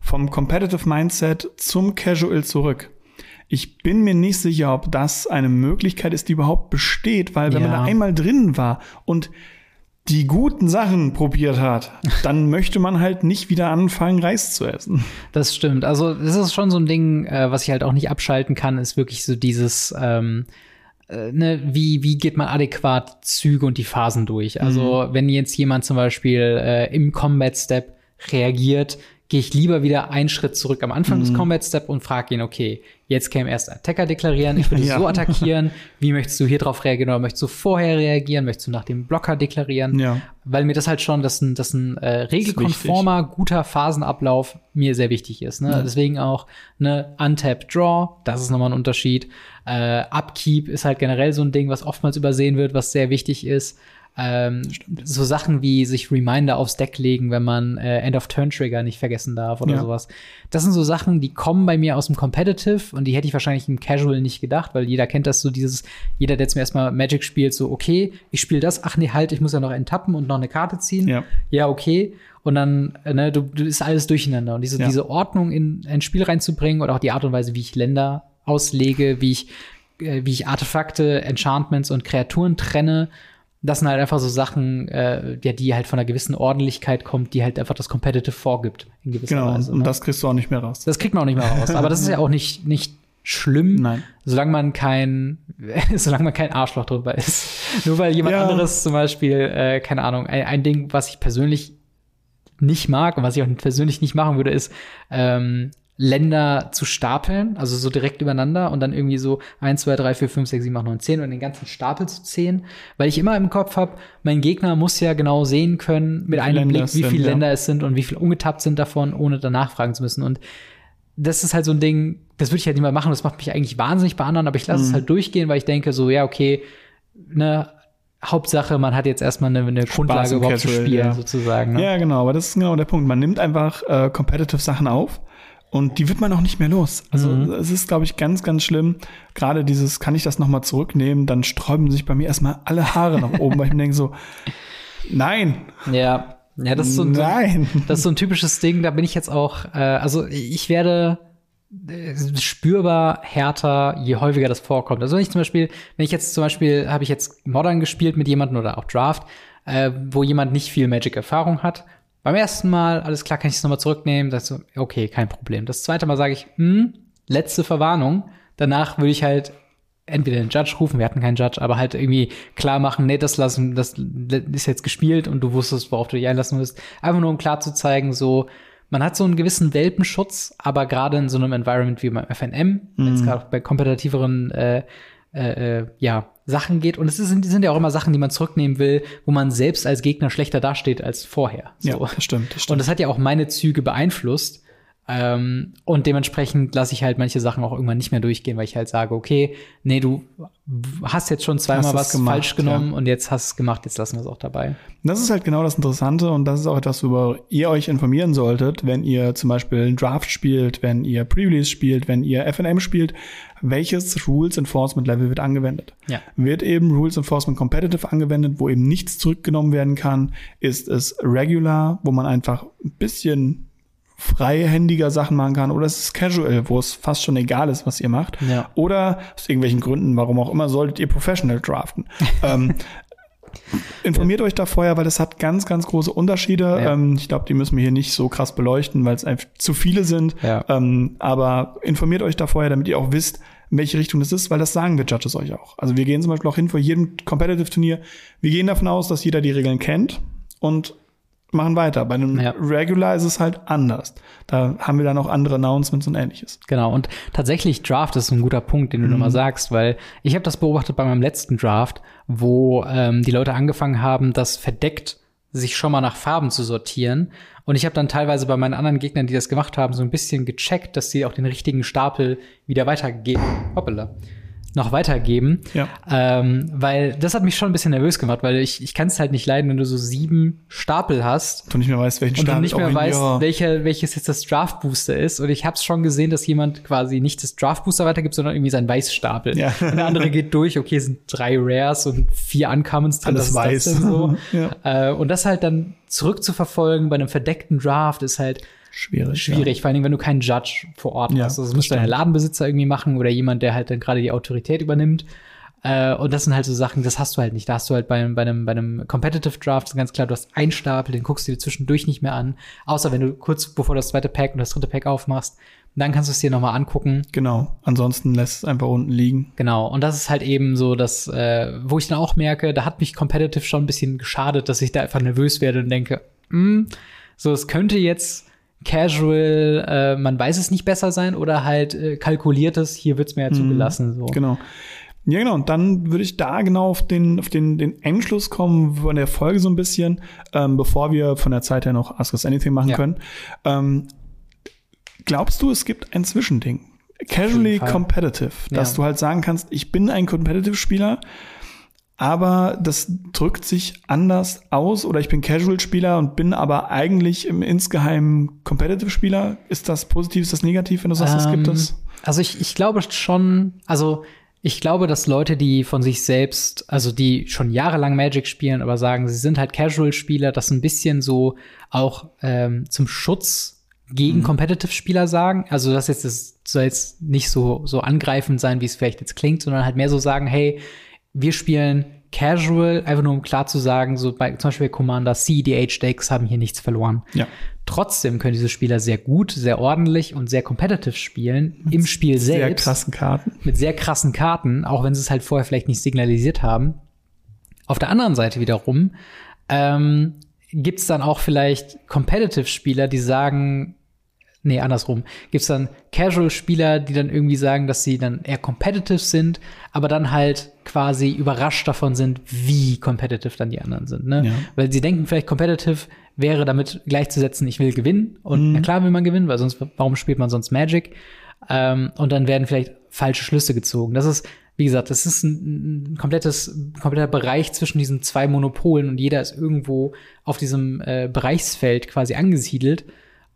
vom Competitive Mindset zum Casual zurück. Ich bin mir nicht sicher, ob das eine Möglichkeit ist, die überhaupt besteht, weil wenn man Ja. da einmal drin war und die guten Sachen probiert hat, dann möchte man halt nicht wieder anfangen, Reis zu essen. Das stimmt. Also, das ist schon so ein Ding, äh, was ich halt auch nicht abschalten kann, ist wirklich so dieses, ähm, äh, ne, wie, wie geht man adäquat Züge und die Phasen durch? Also, wenn jetzt jemand zum Beispiel äh, im Combat Step reagiert, gehe ich lieber wieder einen Schritt zurück am Anfang Mhm. des Combat Step und frage ihn, okay, jetzt käme erst Attacker deklarieren, ich würde Ja. so attackieren, wie möchtest du hier drauf reagieren oder möchtest du vorher reagieren, möchtest du nach dem Blocker deklarieren? Ja. Weil mir das halt schon, dass ein, dass ein äh, regelkonformer, guter Phasenablauf mir sehr wichtig ist. Ne? Ja. Deswegen auch ne, Untap Draw, das ist nochmal ein Unterschied. Äh, Upkeep ist halt generell so ein Ding, was oftmals übersehen wird, was sehr wichtig ist. Ähm, so Sachen wie sich Reminder aufs Deck legen, wenn man äh, End-of-Turn-Trigger nicht vergessen darf oder Ja. sowas. Das sind so Sachen, die kommen bei mir aus dem Competitive und die hätte ich wahrscheinlich im Casual nicht gedacht, weil jeder kennt das so dieses, jeder, der zum ersten Mal Magic spielt, so, okay, ich spiele das, ach nee, halt, ich muss ja noch enttappen und noch eine Karte ziehen. Ja. Ja, okay. Und dann, äh, ne, du, du ist alles durcheinander. Und diese, Ja. diese Ordnung in ein Spiel reinzubringen oder auch die Art und Weise, wie ich Länder auslege, wie ich, äh, wie ich Artefakte, Enchantments und Kreaturen trenne, das sind halt einfach so Sachen, äh, ja, die halt von einer gewissen Ordentlichkeit kommt, die halt einfach das Competitive vorgibt, in gewisser Genau. Weise. Und ne? das kriegst du auch nicht mehr raus. Das kriegt man auch nicht mehr raus. Aber das ist ja auch nicht, nicht schlimm, Nein. solange man kein, solange man kein Arschloch drüber ist. Nur weil jemand Ja. anderes zum Beispiel, äh, keine Ahnung, ein, ein Ding, was ich persönlich nicht mag und was ich auch persönlich nicht machen würde, ist ähm, Länder zu stapeln, also so direkt übereinander und dann irgendwie so 1, 2, 3, 4, 5, 6, 7, 8, 9, 10 und den ganzen Stapel zu zählen, weil ich immer im Kopf habe, mein Gegner muss ja genau sehen können mit einem Länder Blick, es wie sind, viele ja. Länder es sind und wie viel ungetappt sind davon, ohne danach fragen zu müssen. Und das ist halt so ein Ding, das würde ich halt nicht mehr machen, das macht mich eigentlich wahnsinnig bei anderen, aber ich lasse es Mhm. halt durchgehen, weil ich denke so, ja, okay, ne, Hauptsache, man hat jetzt erstmal eine, eine Grundlage überhaupt zu Casual, spielen, ja. sozusagen. Ne? Ja, genau, aber das ist genau der Punkt. Man nimmt einfach äh, competitive Sachen auf und die wird man auch nicht mehr los. Also Mhm. es ist, glaube ich, ganz, ganz schlimm. Gerade dieses, kann ich das nochmal zurücknehmen, dann sträuben sich bei mir erstmal alle Haare nach oben, weil ich mir denke so, nein, Ja, ja, das ist so ein, nein. das ist so ein typisches Ding, da bin ich jetzt auch, äh, also ich werde äh, spürbar härter, je häufiger das vorkommt. Also wenn ich zum Beispiel, wenn ich jetzt zum Beispiel, habe ich jetzt Modern gespielt mit jemandem oder auch Draft, äh, wo jemand nicht viel Magic-Erfahrung hat. Beim ersten Mal, alles klar, kann ich es nochmal zurücknehmen. Das so, okay, kein Problem. Das zweite Mal sage ich, hm, letzte Verwarnung. Danach würde ich halt entweder den Judge rufen, wir hatten keinen Judge, aber halt irgendwie klar machen, nee, das lassen, das ist jetzt gespielt und du wusstest, worauf du dich einlassen musst. Einfach nur um klar zu zeigen, so, man hat so einen gewissen Welpenschutz, aber gerade in so einem Environment wie beim FNM, wenn es gerade bei kompetitiveren äh, äh, äh, ja, Sachen geht. Und es sind, sind ja auch immer Sachen, die man zurücknehmen will, wo man selbst als Gegner schlechter dasteht als vorher. Ja, So. das stimmt, das Und stimmt. das hat ja auch meine Züge beeinflusst. Ähm, und dementsprechend lasse ich halt manche Sachen auch irgendwann nicht mehr durchgehen, weil ich halt sage, okay, nee, du hast jetzt schon zweimal was gemacht, falsch genommen und jetzt hast du es gemacht, jetzt lassen wir es auch dabei. Das ist halt genau das Interessante und das ist auch etwas, worüber ihr euch informieren solltet, wenn ihr zum Beispiel einen Draft spielt, wenn ihr Pre-Release spielt, wenn ihr FNM spielt. Welches Rules Enforcement Level wird angewendet? Ja. Wird eben Rules Enforcement Competitive angewendet, wo eben nichts zurückgenommen werden kann? Ist es Regular, wo man einfach ein bisschen freihändiger Sachen machen kann? Oder ist es Casual, wo es fast schon egal ist, was ihr macht? Ja. Oder aus irgendwelchen Gründen, warum auch immer, solltet ihr Professional draften? ähm, Informiert euch da vorher, weil das hat ganz, ganz große Unterschiede. Ja. Ähm, ich glaube, die müssen wir hier nicht so krass beleuchten, weil es einfach zu viele sind. Ja. Ähm, aber informiert euch da vorher, damit ihr auch wisst, in welche Richtung das ist, weil das sagen wir Judges euch auch. Also wir gehen zum Beispiel auch hin vor jedem Competitive-Turnier. Wir gehen davon aus, dass jeder die Regeln kennt und machen weiter. Bei einem Ja. Regular ist es halt anders. Da haben wir dann auch andere Announcements und ähnliches. Genau, und tatsächlich Draft ist ein guter Punkt, den du nochmal sagst, weil ich habe das beobachtet bei meinem letzten Draft, wo ähm, die Leute angefangen haben, das verdeckt sich schon mal nach Farben zu sortieren. Und ich habe dann teilweise bei meinen anderen Gegnern, die das gemacht haben, so ein bisschen gecheckt, dass sie auch den richtigen Stapel wieder weitergeben. Hoppala. Noch weitergeben. Ja. Ähm, weil das hat mich schon ein bisschen nervös gemacht, weil ich, ich kann es halt nicht leiden, wenn du so sieben Stapel hast Du nicht mehr weißt, welchen und du Stapel nicht mehr weißt, ja. welcher, welches jetzt das Draft Booster ist. Und ich habe es schon gesehen, dass jemand quasi nicht das Draft Booster weitergibt, sondern irgendwie seinen Weißstapel. Ja. Und der andere geht durch, okay, es sind drei Rares und vier Uncommons drin. Alles das weiß. denn so? Ja. äh, und das halt dann zurückzuverfolgen bei einem verdeckten Draft ist halt Schwierig. schwierig, vor allen Dingen, wenn du keinen Judge vor Ort Ja, hast. Also das der stimmt. Ladenbesitzer irgendwie machen oder jemand, der halt dann gerade die Autorität übernimmt. Äh, und das sind halt so Sachen, das hast du halt nicht. Da hast du halt bei, bei, einem, bei einem Competitive Draft ganz klar, du hast einen Stapel, den guckst du dir zwischendurch nicht mehr an. Außer wenn du kurz bevor das zweite Pack und das dritte Pack aufmachst, dann kannst du es dir nochmal angucken. Genau. Ansonsten lässt es einfach unten liegen. Genau, und das ist halt eben so, dass, äh, wo ich dann auch merke, da hat mich Competitive schon ein bisschen geschadet, dass ich da einfach nervös werde und denke, hm, so, es könnte jetzt Casual, äh, man weiß es nicht besser sein oder halt äh, kalkuliertes, hier wird's mir ja zugelassen. So. Genau. Ja, genau. Und dann würde ich da genau auf den, auf den, den Endschluss kommen von der Folge so ein bisschen, ähm, bevor wir von der Zeit her noch Ask Us Anything machen Ja. können. Ähm, glaubst du, es gibt ein Zwischending? Casually competitive, dass Ja. du halt sagen kannst, ich bin ein Competitive-Spieler, aber das drückt sich anders aus oder ich bin Casual-Spieler und bin aber eigentlich im insgeheimen Competitive-Spieler. Ist das positiv, ist das negativ, wenn du sagst, es gibt Ähm, es? Also ich, ich glaube schon, also ich glaube, dass Leute, die von sich selbst, also die schon jahrelang Magic spielen, aber sagen, sie sind halt Casual-Spieler, das ein bisschen so auch ähm, zum Schutz gegen Competitive-Spieler sagen. Also das jetzt das soll jetzt nicht so so angreifend sein, wie es vielleicht jetzt klingt, sondern halt mehr so sagen, hey, wir spielen Casual, einfach nur um klar zu sagen, so bei zum Beispiel Commander CDH-Decks haben hier nichts verloren. Ja. Trotzdem können diese Spieler sehr gut, sehr ordentlich und sehr competitive spielen im Spiel Sehr selbst krassen Karten. mit sehr krassen Karten, auch wenn sie es halt vorher vielleicht nicht signalisiert haben. Auf der anderen Seite wiederum ähm, gibt es dann auch vielleicht Competitive-Spieler, die sagen, nee, andersrum, gibt es dann Casual-Spieler, die dann irgendwie sagen, dass sie dann eher competitive sind, aber dann halt quasi überrascht davon sind, wie competitive dann die anderen sind. Ne? Ja. Weil sie denken vielleicht competitive wäre damit gleichzusetzen, ich will gewinnen. Und na klar will man gewinnen, weil sonst, warum spielt man sonst Magic? Ähm, und dann werden vielleicht falsche Schlüsse gezogen. Das ist, wie gesagt, das ist ein, ein komplettes, kompletter Bereich zwischen diesen zwei Monopolen und jeder ist irgendwo auf diesem äh, Bereichsfeld quasi angesiedelt.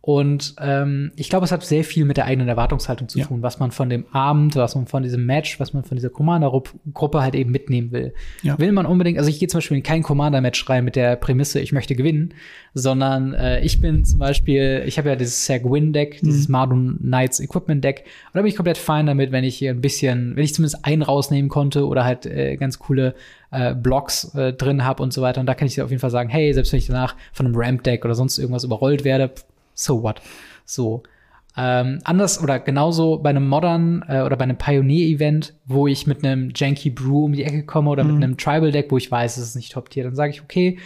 Und ähm, ich glaube, es hat sehr viel mit der eigenen Erwartungshaltung zu Ja. tun, was man von dem Abend, was man von diesem Match, was man von dieser Commander-Gruppe halt eben mitnehmen will. Ja. Will man unbedingt, also ich gehe zum Beispiel in kein Commander-Match rein mit der Prämisse, ich möchte gewinnen, sondern äh, ich bin zum Beispiel, ich habe ja dieses Sag-Win-Deck, dieses Mardun Knights Equipment-Deck, und da bin ich komplett fein damit, wenn ich hier ein bisschen, wenn ich zumindest einen rausnehmen konnte oder halt äh, ganz coole äh, Blocks äh, drin habe und so weiter. Und da kann ich dir auf jeden Fall sagen, hey, selbst wenn ich danach von einem Ramp-Deck oder sonst irgendwas überrollt werde, so what. So. Ähm, anders oder genauso bei einem Modern äh, oder bei einem Pioneer-Event, wo ich mit einem Janky Brew um die Ecke komme oder mit einem Tribal-Deck, wo ich weiß, es ist nicht Top-Tier, dann sage ich, okay,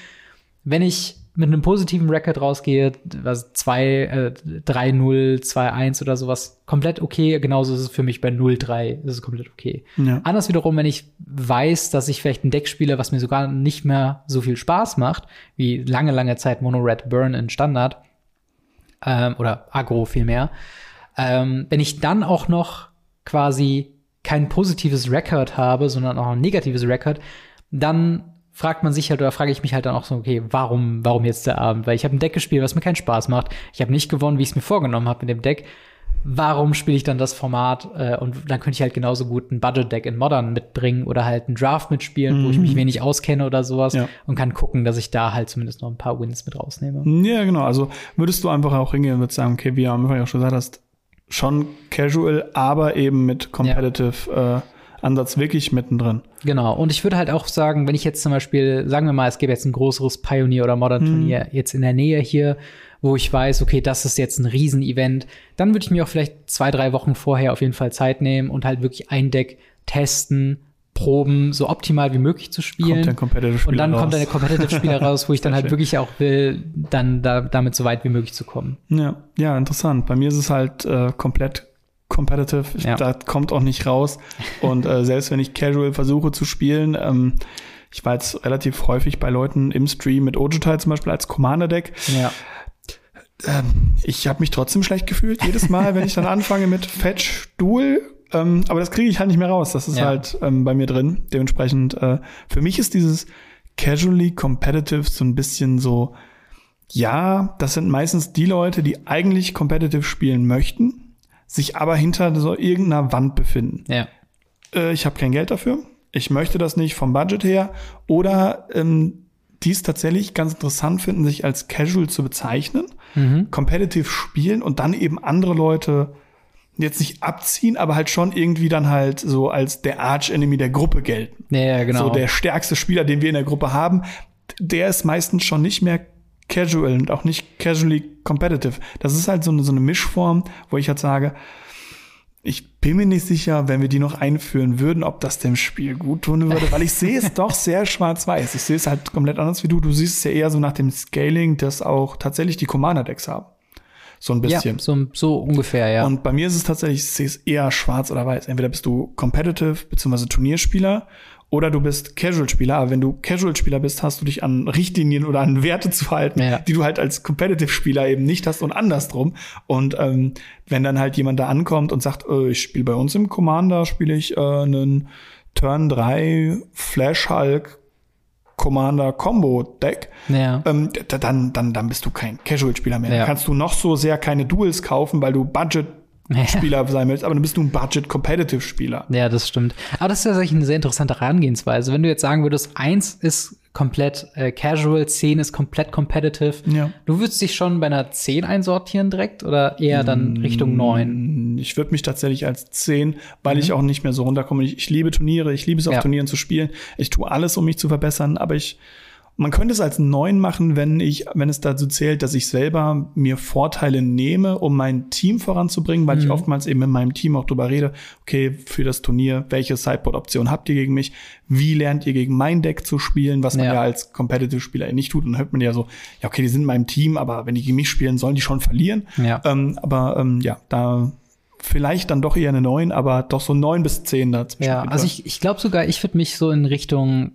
wenn ich mit einem positiven Record rausgehe, was 2, äh, 3-0, 2-1 oder sowas, komplett okay. Genauso ist es für mich bei 0-3, das ist komplett okay. Ja. Anders wiederum, wenn ich weiß, dass ich vielleicht ein Deck spiele, was mir sogar nicht mehr so viel Spaß macht, wie lange, lange Zeit Mono Red Burn in Standard, ähm, oder Agro vielmehr, ähm, wenn ich dann auch noch quasi kein positives Record habe, sondern auch ein negatives Record, dann fragt man sich halt oder frage ich mich halt dann auch so, okay, warum, warum jetzt der Abend? Weil ich habe ein Deck gespielt, was mir keinen Spaß macht. Ich habe nicht gewonnen, wie ich es mir vorgenommen habe mit dem Deck. Warum spiele ich dann das Format? Äh, und dann könnte ich halt genauso gut ein Budget-Deck in Modern mitbringen oder halt einen Draft mitspielen, wo ich mich wenig auskenne oder sowas Ja. und kann gucken, dass ich da halt zumindest noch ein paar Wins mit rausnehme. Ja, genau. Also würdest du einfach auch hingehen und würdest sagen, okay, wie du am Anfang auch schon gesagt hast, schon casual, aber eben mit competitive äh, Ansatz wirklich mittendrin. Genau. Und ich würde halt auch sagen, wenn ich jetzt zum Beispiel, sagen wir mal, es gäbe jetzt ein größeres Pioneer- oder Modern-Turnier jetzt in der Nähe hier, wo ich weiß, okay, das ist jetzt ein Riesenevent, dann würde ich mir auch vielleicht zwei, drei Wochen vorher auf jeden Fall Zeit nehmen und halt wirklich ein Deck testen, proben, so optimal wie möglich zu spielen. Und dann raus. kommt dann der Competitive-Spieler raus, wo ich dann halt Schön. wirklich auch will, dann da, damit so weit wie möglich zu kommen. Ja, ja, interessant. Bei mir ist es halt äh, komplett competitive. Ja. Da kommt auch nicht raus. Und äh, selbst wenn ich casual versuche zu spielen, ähm, ich war jetzt relativ häufig bei Leuten im Stream mit Ojutai zum Beispiel als Commander-Deck. Ja. Ähm, ich habe mich trotzdem schlecht gefühlt, jedes Mal, wenn ich dann anfange mit Fetch Duel. Ähm, aber das kriege ich halt nicht mehr raus. Das ist Ja. halt ähm, bei mir drin. Dementsprechend, äh, für mich ist dieses casually competitive so ein bisschen so, ja, das sind meistens die Leute, die eigentlich competitive spielen möchten, sich aber hinter so irgendeiner Wand befinden Ja. äh, ich habe kein Geld dafür, ich möchte das nicht vom Budget her oder ähm, die es tatsächlich ganz interessant finden, sich als Casual zu bezeichnen, Mhm. competitive spielen und dann eben andere Leute jetzt nicht abziehen, aber halt schon irgendwie dann halt so als der Arch-Enemy der Gruppe gelten. Ja, genau. So der stärkste Spieler, den wir in der Gruppe haben, der ist meistens schon nicht mehr casual und auch nicht casually competitive. Das ist halt so eine, so eine Mischform, wo ich halt sage, ich bin mir nicht sicher, wenn wir die noch einführen würden, ob das dem Spiel gut tun würde, weil ich sehe es doch sehr schwarz-weiß. Ich sehe es halt komplett anders wie du. Du siehst es ja eher so nach dem Scaling, dass auch tatsächlich die Commander-Decks haben. So ein bisschen. Ja, so, so ungefähr, ja. Und bei mir ist es tatsächlich, ich sehe es eher schwarz oder weiß. Entweder bist du Competitive bzw. Turnierspieler oder du bist Casual-Spieler. Aber wenn du Casual-Spieler bist, hast du dich an Richtlinien oder an Werte zu halten, Ja. die du halt als Competitive-Spieler eben nicht hast und andersrum. Und ähm, wenn dann halt jemand da ankommt und sagt, äh, ich spiele bei uns im Commander, spiele ich äh, einen Turn 3 Flash Hulk Commander Combo Deck, ja. ähm, da- dann, dann, dann bist du kein Casual-Spieler mehr. Ja. Kannst du noch so sehr keine Duels kaufen, weil du Budget-Spieler sein willst, aber dann bist du ein Budget-Competitive-Spieler. Ja, das stimmt. Aber das ist tatsächlich eine sehr interessante Herangehensweise. Wenn du jetzt sagen würdest, eins ist komplett äh, casual, 10 ist komplett competitive, Ja. du würdest dich schon bei einer 10 einsortieren direkt oder eher dann Richtung 9? Ich würde mich tatsächlich als 10, weil ich auch nicht mehr so runterkomme. Ich, ich liebe Turniere, ich liebe es auf Mhm. Ja. Turnieren zu spielen. Ich tue alles, um mich zu verbessern, aber ich man könnte es als 9 machen, wenn ich, wenn es dazu zählt, dass ich selber mir Vorteile nehme, um mein Team voranzubringen, weil Mhm. ich oftmals eben in meinem Team auch drüber rede, okay, für das Turnier, welche Sideboard-Option habt ihr gegen mich? Wie lernt ihr gegen mein Deck zu spielen, was man Ja. ja, als Competitive-Spieler nicht tut? Und dann hört man ja so, ja, okay, die sind in meinem Team, aber wenn die gegen mich spielen, sollen die schon verlieren. Ja. Ähm, aber ähm, ja, da vielleicht dann doch eher eine 9, aber doch so 9 bis 10 dazwischen. Ja, also ich, ich glaube sogar, ich würde mich so in Richtung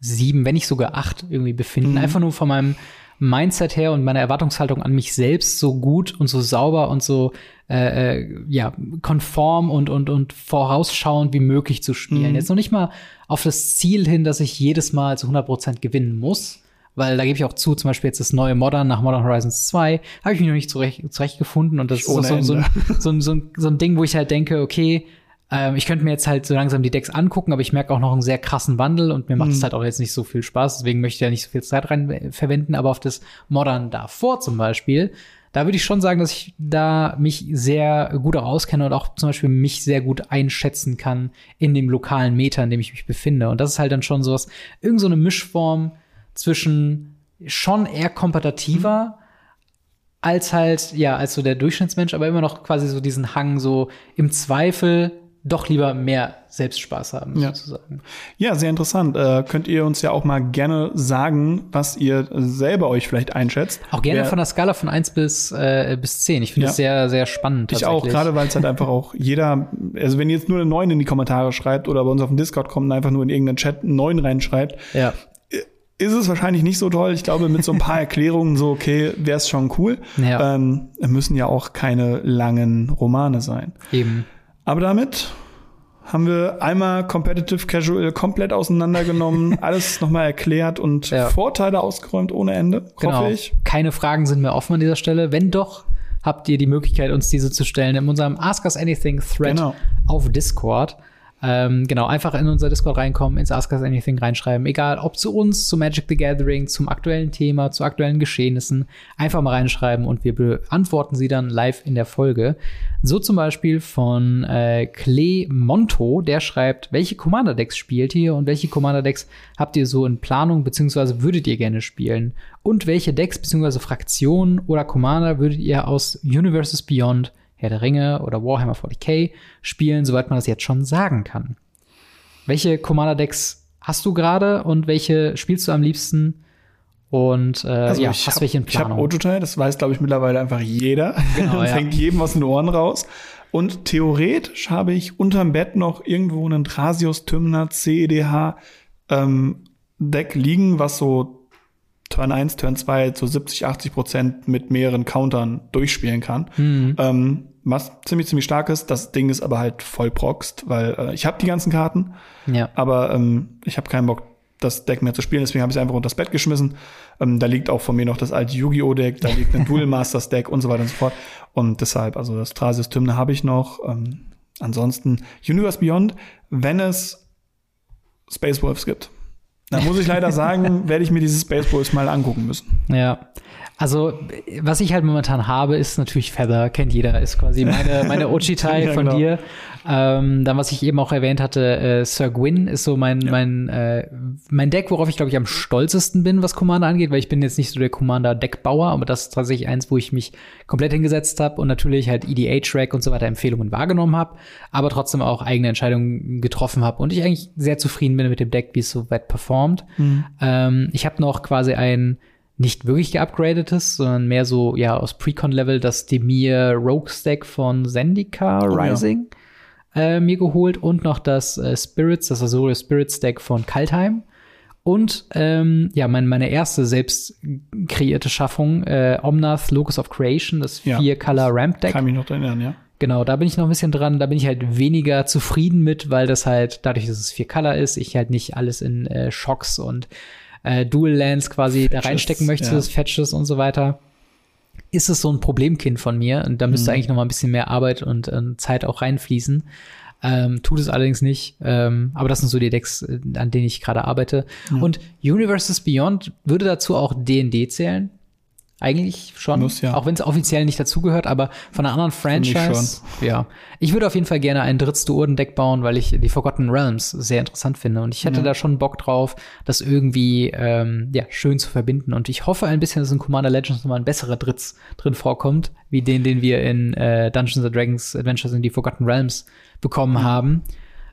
sieben, wenn nicht sogar acht irgendwie befinden. Mhm. Einfach nur von meinem Mindset her und meiner Erwartungshaltung an mich selbst so gut und so sauber und so äh, äh, ja konform und und und vorausschauend wie möglich zu spielen. Mhm. Jetzt noch nicht mal auf das Ziel hin, dass ich jedes Mal zu 100% gewinnen muss. Weil da gebe ich auch zu, zum Beispiel jetzt das neue Modern nach Modern Horizons 2, habe ich mich noch nicht zurecht, zurechtgefunden. Und das ist so, so, Ende. so, ein, so, ein, so ein Ding, wo ich halt denke, okay, ähm, ich könnte mir jetzt halt so langsam die Decks angucken, aber ich merke auch noch einen sehr krassen Wandel und mir macht es halt auch jetzt nicht so viel Spaß, deswegen möchte ich ja nicht so viel Zeit rein äh, verwenden, aber auf das Modern davor zum Beispiel, da würde ich schon sagen, dass ich da mich sehr gut auch auskenne und auch zum Beispiel mich sehr gut einschätzen kann in dem lokalen Meter, in dem ich mich befinde. Und das ist halt dann schon sowas, irgend so eine Mischform zwischen schon eher kompetitiver, als halt, ja, als so der Durchschnittsmensch, aber immer noch quasi so diesen Hang, so im Zweifel doch lieber mehr Selbstspaß haben, Ja. sozusagen. Ja, sehr interessant. Äh, könnt ihr uns ja auch mal gerne sagen, was ihr selber euch vielleicht einschätzt. Auch gerne Wer- von der Skala von 1 bis, äh, bis 10. Ich finde Ja. es sehr, sehr spannend. Ich auch, gerade weil es halt einfach auch jeder, also wenn ihr jetzt nur eine 9 in die Kommentare schreibt oder bei uns auf dem Discord kommt und einfach nur in irgendeinen Chat eine 9 reinschreibt, Ja. ist es wahrscheinlich nicht so toll. Ich glaube, mit so ein paar Erklärungen so, okay, wäre es schon cool. Ja. Ähm, müssen ja auch keine langen Romane sein. Eben. Aber damit haben wir einmal Competitive Casual komplett auseinandergenommen, alles nochmal erklärt und Ja. Vorteile ausgeräumt ohne Ende, Genau. hoffe ich. Keine Fragen sind mehr offen an dieser Stelle. Wenn doch, habt ihr die Möglichkeit, uns diese zu stellen in unserem Ask Us Anything Thread Genau. auf Discord. Ähm, genau, einfach in unser Discord reinkommen, ins Ask Us Anything reinschreiben. Egal, ob zu uns, zu Magic the Gathering, zum aktuellen Thema, zu aktuellen Geschehnissen. Einfach mal reinschreiben und wir beantworten sie dann live in der Folge. So zum Beispiel von äh, Klee Monto, der schreibt, welche Commander-Decks spielt ihr und welche Commander-Decks habt ihr so in Planung, beziehungsweise würdet ihr gerne spielen? Und welche Decks, beziehungsweise Fraktionen oder Commander würdet ihr aus Universes Beyond Herr der Ringe oder Warhammer 40k spielen, soweit man das jetzt schon sagen kann. Welche Commander-Decks hast du gerade und welche spielst du am liebsten? Und äh, Also ja, hast hab- welche in Ich habe Planung? Ototai, das weiß, glaube ich, mittlerweile einfach jeder. Genau, das ja. hängt jedem aus den Ohren raus. Und theoretisch habe ich unterm Bett noch irgendwo einen Thrasios Tymna CEDH ähm, Deck liegen, was so Turn 1, Turn 2 zu 70, 80 Prozent mit mehreren Countern durchspielen kann. Mhm. Ähm, was ziemlich, ziemlich stark ist. Das Ding ist aber halt voll proxt, weil äh, ich habe die ganzen Karten, ja. aber ähm, ich habe keinen Bock, das Deck mehr zu spielen, deswegen habe ich es einfach unter das Bett geschmissen. Ähm, da liegt auch von mir noch das alte Yu-Gi-Oh! Deck, da liegt ein Duel Masters Deck und so weiter und so fort. Und deshalb, also das Thrasios Tymne habe ich noch. Ähm, ansonsten Universe Beyond, wenn es Space Wolves gibt. Da muss ich leider sagen, werde ich mir diese Space Wolves mal angucken müssen. Ja. Also, was ich halt momentan habe, ist natürlich Feather, kennt jeder, ist quasi meine, meine Ochitai Ja, von genau. dir. Ähm, dann, was ich eben auch erwähnt hatte, äh, Sir Gwyn ist so mein, mein, äh, mein Deck, worauf ich, glaube ich, am stolzesten bin, was Commander angeht, weil ich bin jetzt nicht so der Commander-Deckbauer, aber das ist tatsächlich eins, wo ich mich komplett hingesetzt habe und natürlich halt EDA-Track und so weiter Empfehlungen wahrgenommen habe, aber trotzdem auch eigene Entscheidungen getroffen habe und ich eigentlich sehr zufrieden bin mit dem Deck, wie es so weit performt. Ähm, ich habe noch quasi ein nicht wirklich geupgradetes, sondern mehr so, ja, aus Precon-Level das Demir Rogue Stack von Zendika Oh, ja. Rising äh, mir geholt und noch das äh, Spirits, das Azuria Spirit Stack von Kaltheim. Und ähm, ja, mein, meine erste selbst kreierte Schaffung, äh, Omnath Locus of Creation, das Ja. 4-Color Ramp Deck. Kann mich noch erinnern, ja. Genau, da bin ich noch ein bisschen dran. Da bin ich halt weniger zufrieden mit, weil das halt, dadurch, dass es vier Color ist, ich halt nicht alles in äh, Shocks und äh, Dual Lands quasi da Fetches, reinstecken möchte, ja. das Fetches und so weiter. Ist es so ein Problemkind von mir und da müsste Mhm. eigentlich noch mal ein bisschen mehr Arbeit und äh, Zeit auch reinfließen. Ähm, tut es allerdings nicht. Ähm, aber das sind so die Decks, äh, an denen ich gerade arbeite. Und Universes Beyond würde dazu auch D&D zählen. Eigentlich schon. Muss, ja. Auch wenn es offiziell nicht dazugehört, aber von einer anderen Finde ich Franchise. Ja. Ich würde auf jeden Fall gerne ein drittes Duorden-Deck bauen, weil ich die Forgotten Realms sehr interessant finde. Und ich hätte Ja. da schon Bock drauf, das irgendwie ähm, ja, schön zu verbinden. Und ich hoffe ein bisschen, dass in Commander Legends nochmal ein besserer Dritz drin vorkommt, wie den, den wir in äh, Dungeons and Dragons Adventures in die Forgotten Realms bekommen haben.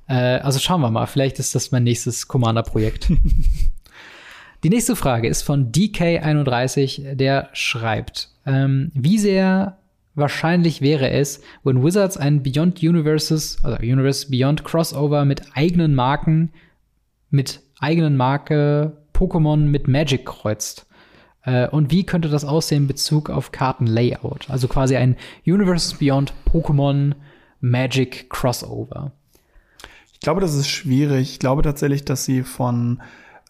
Äh, also schauen wir mal. Vielleicht ist das mein nächstes Commander-Projekt. Die nächste Frage ist von DK31, der schreibt, ähm, wie sehr wahrscheinlich wäre es, wenn Wizards ein Beyond Universes, also Universe Beyond Crossover mit eigenen Marken, mit eigenen Marke Pokémon mit Magic kreuzt? Äh, und wie könnte das aussehen in Bezug auf Kartenlayout? Also quasi ein Universes Beyond Pokémon Magic Crossover. Ich glaube, das ist schwierig. Ich glaube tatsächlich, dass sie von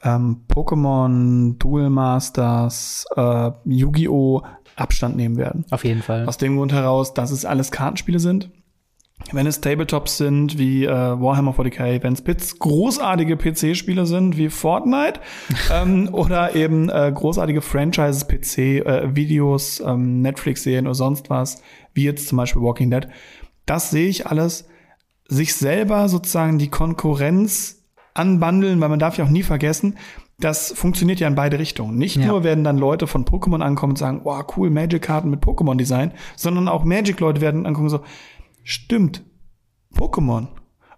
ähm, Pokémon, Duel Masters, äh, Yu-Gi-Oh! Abstand nehmen werden. Auf jeden Fall. Aus dem Grund heraus, dass es alles Kartenspiele sind. Wenn es Tabletops sind wie äh, Warhammer 40k, wenn es Pits großartige PC-Spiele sind wie Fortnite ähm, oder eben äh, großartige Franchises, PC-Videos, ähm, Netflix-Serien oder sonst was, wie jetzt zum Beispiel Walking Dead, das sehe ich alles sich selber sozusagen die Konkurrenz anbandeln, weil man darf ja auch nie vergessen, das funktioniert ja in beide Richtungen. Nicht Ja. nur werden dann Leute von Pokémon ankommen und sagen, wow, cool, Magic-Karten mit Pokémon-Design, sondern auch Magic-Leute werden angucken und so, stimmt, Pokémon.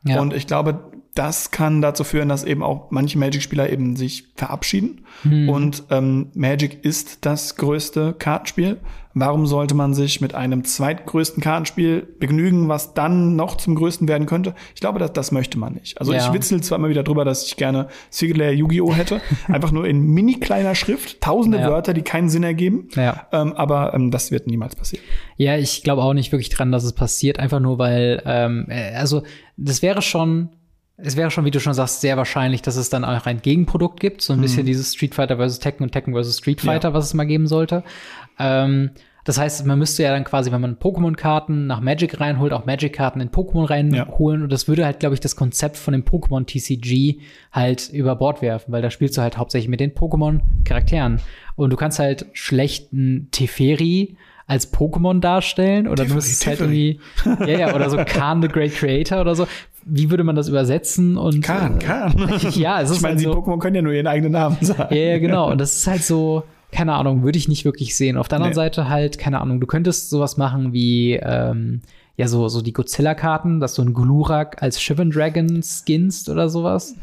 Ja. Und ich glaube, das kann dazu führen, dass eben auch manche Magic-Spieler eben sich verabschieden. Hm. Und ähm, Magic ist das größte Kartenspiel. Warum sollte man sich mit einem zweitgrößten Kartenspiel begnügen, was dann noch zum größten werden könnte? Ich glaube, das, das möchte man nicht. Also Ja. ich witzel zwar immer wieder drüber, dass ich gerne Lair Yu-Gi-Oh! hätte. Einfach nur in mini kleiner Schrift, tausende Ja. Wörter, die keinen Sinn ergeben. Ja. Ähm, aber ähm, das wird niemals passieren. Ja, ich glaube auch nicht wirklich dran, dass es passiert, einfach nur weil, ähm, äh, also das wäre schon, es wäre schon, wie du schon sagst, sehr wahrscheinlich, dass es dann auch ein Gegenprodukt gibt, so ein bisschen dieses Street Fighter versus Tekken und Tekken versus Street Mhm. Ja. Fighter, was es mal geben sollte. Ähm, das heißt, man müsste ja dann quasi, wenn man Pokémon-Karten nach Magic reinholt, auch Magic-Karten in Pokémon reinholen. Und das würde halt, glaube ich, das Konzept von dem Pokémon TCG halt über Bord werfen, weil da spielst du halt hauptsächlich mit den Pokémon-Charakteren. Und du kannst halt schlechten Teferi als Pokémon darstellen oder du Teferi, müsstest halt irgendwie, ja, ja, oder so Khan the Great Creator oder so. Wie würde man das übersetzen? Und Kann, kann. Ja, es ist ich meine, halt die so- Pokémon können ja nur ihren eigenen Namen sagen. ja, ja, genau. Und das ist halt so, keine Ahnung, würde ich nicht wirklich sehen. Auf der anderen Nee. Seite halt, keine Ahnung, du könntest sowas machen wie, ähm, ja, so, so die Godzilla-Karten, dass du einen Glurak als Shivan Dragon skinst oder sowas.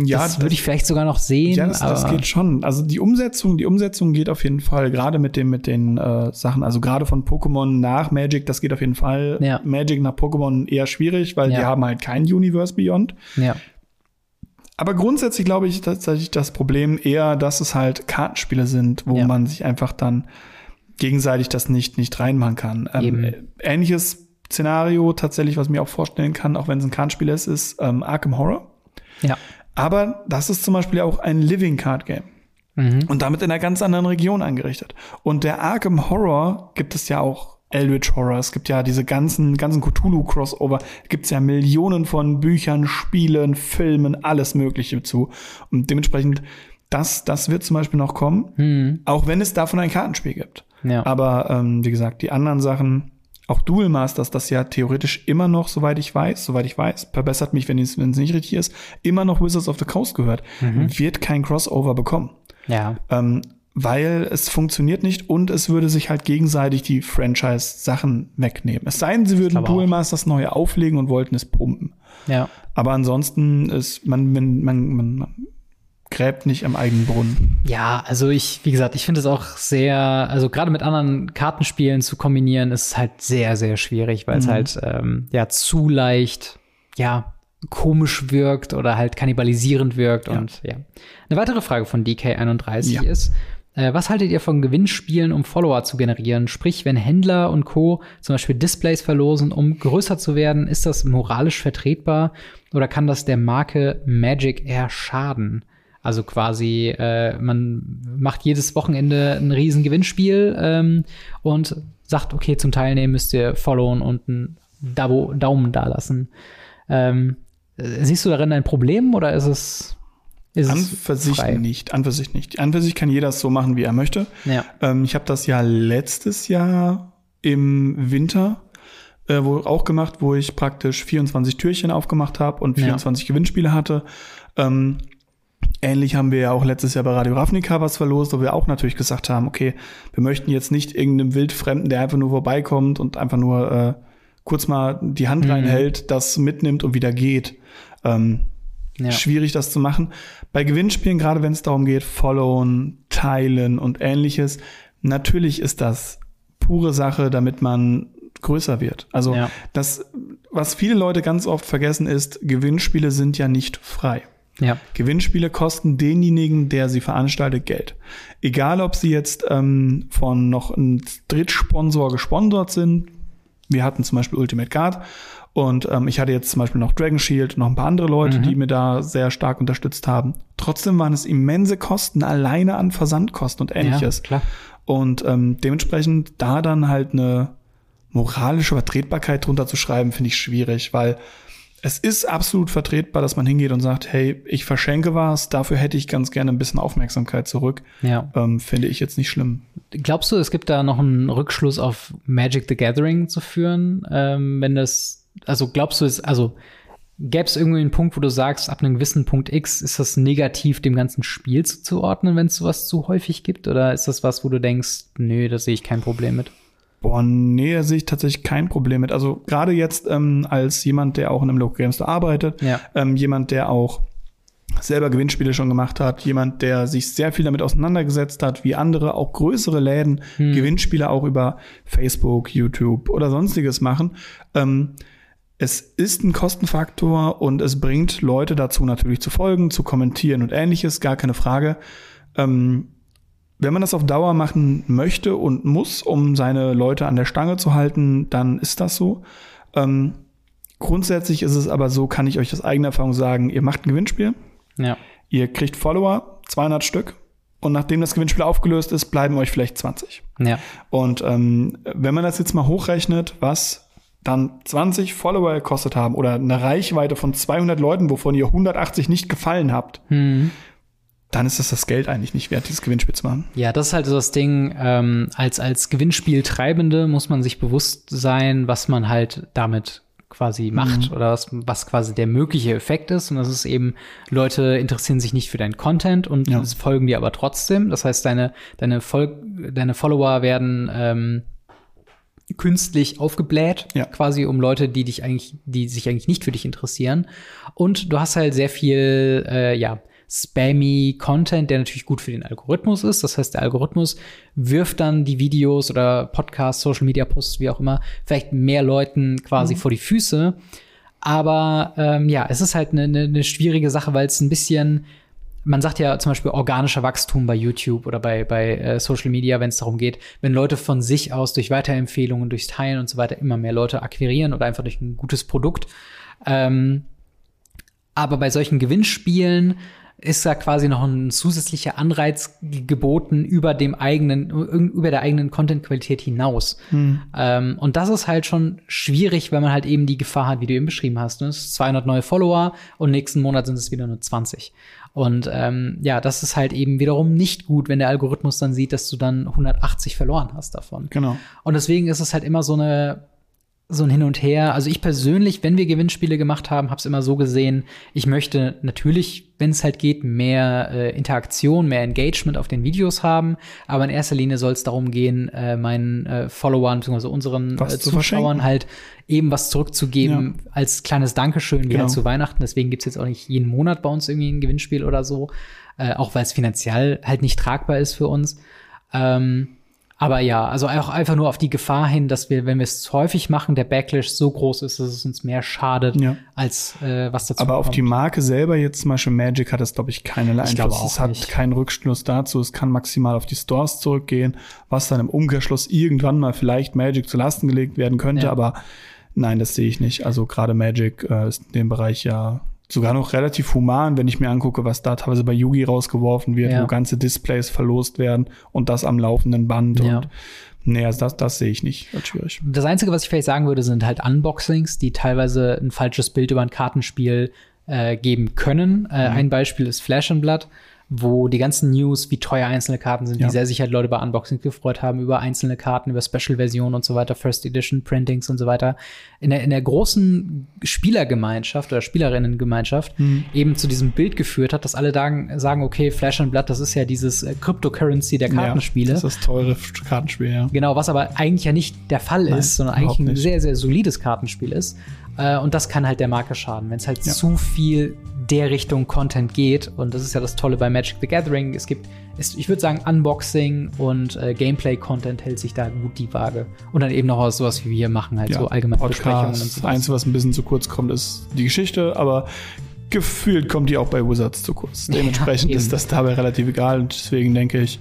Ja, das würde ich vielleicht sogar noch sehen. Ja, das, das geht schon. Also die Umsetzung, die Umsetzung geht auf jeden Fall, gerade mit dem, mit den äh, Sachen, also gerade von Pokémon nach Magic, das geht auf jeden Fall. Ja. Magic nach Pokémon eher schwierig, weil Ja. die haben halt kein Universe Beyond. ja, Aber grundsätzlich glaube ich tatsächlich das Problem eher, dass es halt Kartenspiele sind, wo Ja. man sich einfach dann gegenseitig das nicht, nicht reinmachen kann. Ähm, ähnliches Szenario tatsächlich, was ich mir auch vorstellen kann, auch wenn es ein Kartenspiel ist, ist ähm, Arkham Horror. ja. Aber das ist zum Beispiel auch ein Living Card Game. Mhm. und damit in einer ganz anderen Region eingerichtet. Und der Arkham Horror gibt es ja auch Eldritch Horror. Es gibt ja diese ganzen, ganzen Cthulhu-Crossover. Gibt es ja Millionen von Büchern, Spielen, Filmen, alles Mögliche zu. Und dementsprechend, das, das wird zum Beispiel noch kommen, Hm. auch wenn es davon ein Kartenspiel gibt. Ja. Aber ähm, wie gesagt, die anderen Sachen, auch Duel Masters, das ja theoretisch immer noch, soweit ich weiß, soweit ich weiß, verbessert mich, wenn es nicht richtig ist, immer noch Wizards of the Coast gehört, wird kein Crossover bekommen. ja. Ähm, weil es funktioniert nicht und es würde sich halt gegenseitig die Franchise-Sachen wegnehmen. Es sei denn, sie würden. Duel Masters neu auflegen und wollten es pumpen. Ja. Aber ansonsten ist man, man, man, man gräbt nicht am eigenen Brunnen. Ja, also ich, wie gesagt, ich finde es auch sehr, also gerade mit anderen Kartenspielen zu kombinieren, ist halt sehr, sehr schwierig, weil es Mhm. halt ähm, ja zu leicht, ja, komisch wirkt oder halt kannibalisierend wirkt Ja. und ja. Eine weitere Frage von DK31 Ja. ist, äh, was haltet ihr von Gewinnspielen, um Follower zu generieren? Sprich, wenn Händler und Co. zum Beispiel Displays verlosen, um größer zu werden, ist das moralisch vertretbar oder kann das der Marke Magic eher schaden? Also quasi, äh, man macht jedes Wochenende ein riesen Gewinnspiel ähm, und sagt, okay, zum Teilnehmen müsst ihr followen und einen Dabo Daumen dalassen. Ähm, äh, siehst du darin ein Problem oder ist es, ist An für sich frei? nicht. An für sich nicht. An für sich kann jeder es so machen, wie er möchte. Ja. Ähm, ich habe das ja letztes Jahr im Winter äh, wo auch gemacht, wo ich praktisch 24 Türchen aufgemacht habe und Ja. 24 Gewinnspiele hatte. Ähm, ähnlich haben wir ja auch letztes Jahr bei Radio Ravnica was verlost, wo wir auch natürlich gesagt haben, okay, wir möchten jetzt nicht irgendeinem Wildfremden, der einfach nur vorbeikommt und einfach nur äh, kurz mal die Hand Mhm. reinhält, das mitnimmt und wieder geht. Ähm, Ja. schwierig, das zu machen. Bei Gewinnspielen, gerade wenn es darum geht, followen, teilen und ähnliches, natürlich ist das pure Sache, damit man größer wird. Also Ja. das, was viele Leute ganz oft vergessen ist, Gewinnspiele sind ja nicht frei. Ja. Gewinnspiele kosten denjenigen, der sie veranstaltet, Geld. Egal, ob sie jetzt ähm, von noch einem Drittsponsor gesponsert sind. Wir hatten zum Beispiel Ultimate Guard und ähm, ich hatte jetzt zum Beispiel noch Dragon Shield und noch ein paar andere Leute, Mhm. die mir da sehr stark unterstützt haben. Trotzdem waren es immense Kosten alleine an Versandkosten und ähnliches. Ja, klar. Und ähm, dementsprechend da dann halt eine moralische Vertretbarkeit drunter zu schreiben, finde ich schwierig, weil es ist absolut vertretbar, dass man hingeht und sagt, hey, ich verschenke was, dafür hätte ich ganz gerne ein bisschen Aufmerksamkeit zurück. Ja. Ähm, finde ich jetzt nicht schlimm. Glaubst du, es gibt da noch einen Rückschluss auf Magic the Gathering zu führen, ähm, wenn das, also glaubst du es, also gäbe es irgendwie einen Punkt, wo du sagst, ab einem gewissen Punkt X ist das negativ dem ganzen Spiel zuzuordnen, wenn es sowas zu häufig gibt? Oder ist das was, wo du denkst, nö, da sehe ich kein Problem mit? Boah, nee, sehe ich tatsächlich kein Problem mit. Also gerade jetzt ähm, als jemand, der auch in einem Local Game Store arbeitet, Ja. ähm, jemand, der auch selber Gewinnspiele schon gemacht hat, jemand, der sich sehr viel damit auseinandergesetzt hat, wie andere, auch größere Läden, Gewinnspiele auch über Facebook, YouTube oder sonstiges machen. Ähm, es ist ein Kostenfaktor und es bringt Leute dazu natürlich zu folgen, zu kommentieren und ähnliches, gar keine Frage. Ähm, wenn man das auf Dauer machen möchte und muss, um seine Leute an der Stange zu halten, dann ist das so. Ähm, grundsätzlich ist es aber so, kann ich euch aus eigener Erfahrung sagen, ihr macht ein Gewinnspiel, Ja. ihr kriegt Follower, 200 Stück, und nachdem das Gewinnspiel aufgelöst ist, bleiben euch vielleicht 20. Ja. Und ähm, wenn man das jetzt mal hochrechnet, was dann 20 Follower gekostet haben oder eine Reichweite von 200 Leuten, wovon ihr 180 nicht gefallen habt, Hm. Dann ist das das Geld eigentlich nicht wert, dieses Gewinnspiel zu machen. Ja, das ist halt so das Ding, ähm, als, als Gewinnspieltreibende muss man sich bewusst sein, was man halt damit quasi macht oder was, was quasi der mögliche Effekt ist. Und das ist eben, Leute interessieren sich nicht für deinen Content und Ja. folgen dir aber trotzdem. Das heißt, deine, deine, Fol deine Follower werden ähm, künstlich aufgebläht, Ja. quasi um Leute, die dich eigentlich, die sich eigentlich nicht für dich interessieren. Und du hast halt sehr viel, äh, ja, spammy Content, der natürlich gut für den Algorithmus ist. Das heißt, der Algorithmus wirft dann die Videos oder Podcasts, Social Media Posts, wie auch immer, vielleicht mehr Leuten quasi vor die Füße. Aber ähm, ja, es ist halt eine ne, ne schwierige Sache, weil es ein bisschen, man sagt ja zum Beispiel organischer Wachstum bei YouTube oder bei, bei äh, Social Media, wenn es darum geht, wenn Leute von sich aus durch Weiterempfehlungen, durchs Teilen und so weiter immer mehr Leute akquirieren oder einfach durch ein gutes Produkt. Ähm, aber bei solchen Gewinnspielen ist da quasi noch ein zusätzlicher Anreiz geboten über dem eigenen, über der eigenen Content-Qualität hinaus. Ähm, und das ist halt schon schwierig, wenn man halt eben die Gefahr hat, wie du eben beschrieben hast. Ne? Es ist 200 neue Follower und nächsten Monat sind es wieder nur 20. Und ähm, ja, das ist halt eben wiederum nicht gut, wenn der Algorithmus dann sieht, dass du dann 180 verloren hast davon. Genau. Und deswegen ist es halt immer so eine, so ein Hin und Her. Also ich persönlich, wenn wir Gewinnspiele gemacht haben, habe es immer so gesehen, ich möchte natürlich, wenn es halt geht, mehr äh, Interaktion, mehr Engagement auf den Videos haben. Aber in erster Linie soll es darum gehen, äh, meinen äh, Followern bzw. unseren äh, zu Zuschauern halt eben was zurückzugeben als kleines Dankeschön, wie Genau. halt zu Weihnachten. Deswegen gibt's jetzt auch nicht jeden Monat bei uns irgendwie ein Gewinnspiel oder so. Äh, auch weil es finanziell halt nicht tragbar ist für uns. Ähm, aber ja, also auch einfach nur auf die Gefahr hin, dass wir, wenn wir es häufig machen, der Backlash so groß ist, dass es uns mehr schadet, Ja. als äh, was dazu Aber auf kommt. die Marke selber jetzt zum Beispiel Magic hat es, glaube ich, keinerlei glaube Einfluss. Es hat nicht. keinen Rückschluss dazu. Es kann maximal auf die Stores zurückgehen, was dann im Umkehrschluss irgendwann mal vielleicht Magic zu Lasten gelegt werden könnte. Ja. Aber nein, das sehe ich nicht. Also gerade Magic äh, ist in dem Bereich ja sogar noch relativ human, wenn ich mir angucke, was da teilweise bei Yugi rausgeworfen wird, Ja. wo ganze Displays verlost werden und das am laufenden Band. Ja. Und nee, also das, das sehe ich nicht als schwierig. Das Einzige, was ich vielleicht sagen würde, sind halt Unboxings, die teilweise ein falsches Bild über ein Kartenspiel äh, geben können. Äh, Mhm. Ein Beispiel ist Flash and Blood, wo die ganzen News, wie teuer einzelne Karten sind, Ja. wie sehr sich halt Leute bei Unboxings gefreut haben, über einzelne Karten, über Special-Versionen und so weiter, First Edition, Printings und so weiter. In der, in der großen Spielergemeinschaft oder Spielerinnengemeinschaft Mhm. eben zu diesem Bild geführt hat, dass alle sagen, sagen okay, Flash and Blood, das ist ja dieses äh, Cryptocurrency der Kartenspiele. Ja, das ist das teure Kartenspiel, ja. Genau, was aber eigentlich ja nicht der Fall Nein, ist, sondern eigentlich ein nicht. sehr, sehr solides Kartenspiel ist. Äh, und das kann halt der Marke schaden, wenn es halt Ja. zu viel der Richtung Content geht. Und das ist ja das Tolle bei Magic the Gathering. Es gibt, ist, ich würde sagen, Unboxing und äh, Gameplay-Content hält sich da gut die Waage. Und dann eben noch was, sowas wie wir hier machen, halt ja, so allgemeine Besprechungen und Podcast. so. Das Einzige, was ein bisschen zu kurz kommt, ist die Geschichte, aber gefühlt kommt die auch bei Wizards zu kurz. Dementsprechend eben. ist das dabei relativ egal und deswegen denke ich,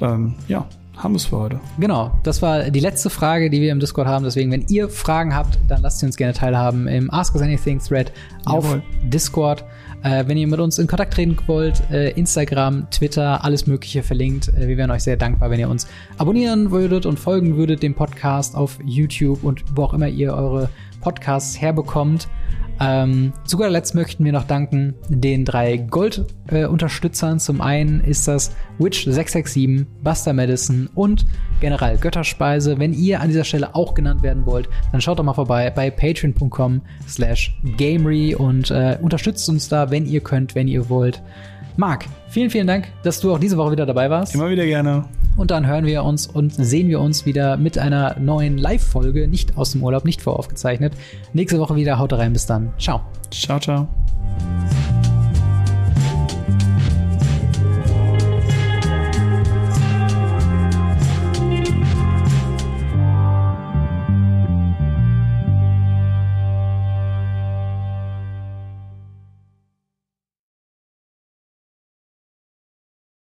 ähm, ja, haben wir es für heute. Genau, das war die letzte Frage, die wir im Discord haben. Deswegen, wenn ihr Fragen habt, dann lasst sie uns gerne teilhaben im Ask Us Anything Thread auf Jawohl. Discord. Äh, wenn ihr mit uns in Kontakt treten wollt, äh, Instagram, Twitter, alles Mögliche verlinkt. Äh, wir wären euch sehr dankbar, wenn ihr uns abonnieren würdet und folgen würdet dem Podcast auf YouTube und wo auch immer ihr eure Podcasts herbekommt. Ähm, zu guter Letzt möchten wir noch danken den drei Gold-Unterstützern. Zum einen ist das Witch667, Buster Madison und General Götterspeise. Wenn ihr an dieser Stelle auch genannt werden wollt, dann schaut doch mal vorbei bei patreon.com slash gamery und äh, unterstützt uns da, wenn ihr könnt, wenn ihr wollt. Marc, vielen, vielen Dank, dass du auch diese Woche wieder dabei warst. Immer wieder gerne. Und dann hören wir uns und sehen wir uns wieder mit einer neuen Live-Folge, nicht aus dem Urlaub, nicht voraufgezeichnet. Nächste Woche wieder. Haut rein, bis dann. Ciao. Ciao, ciao.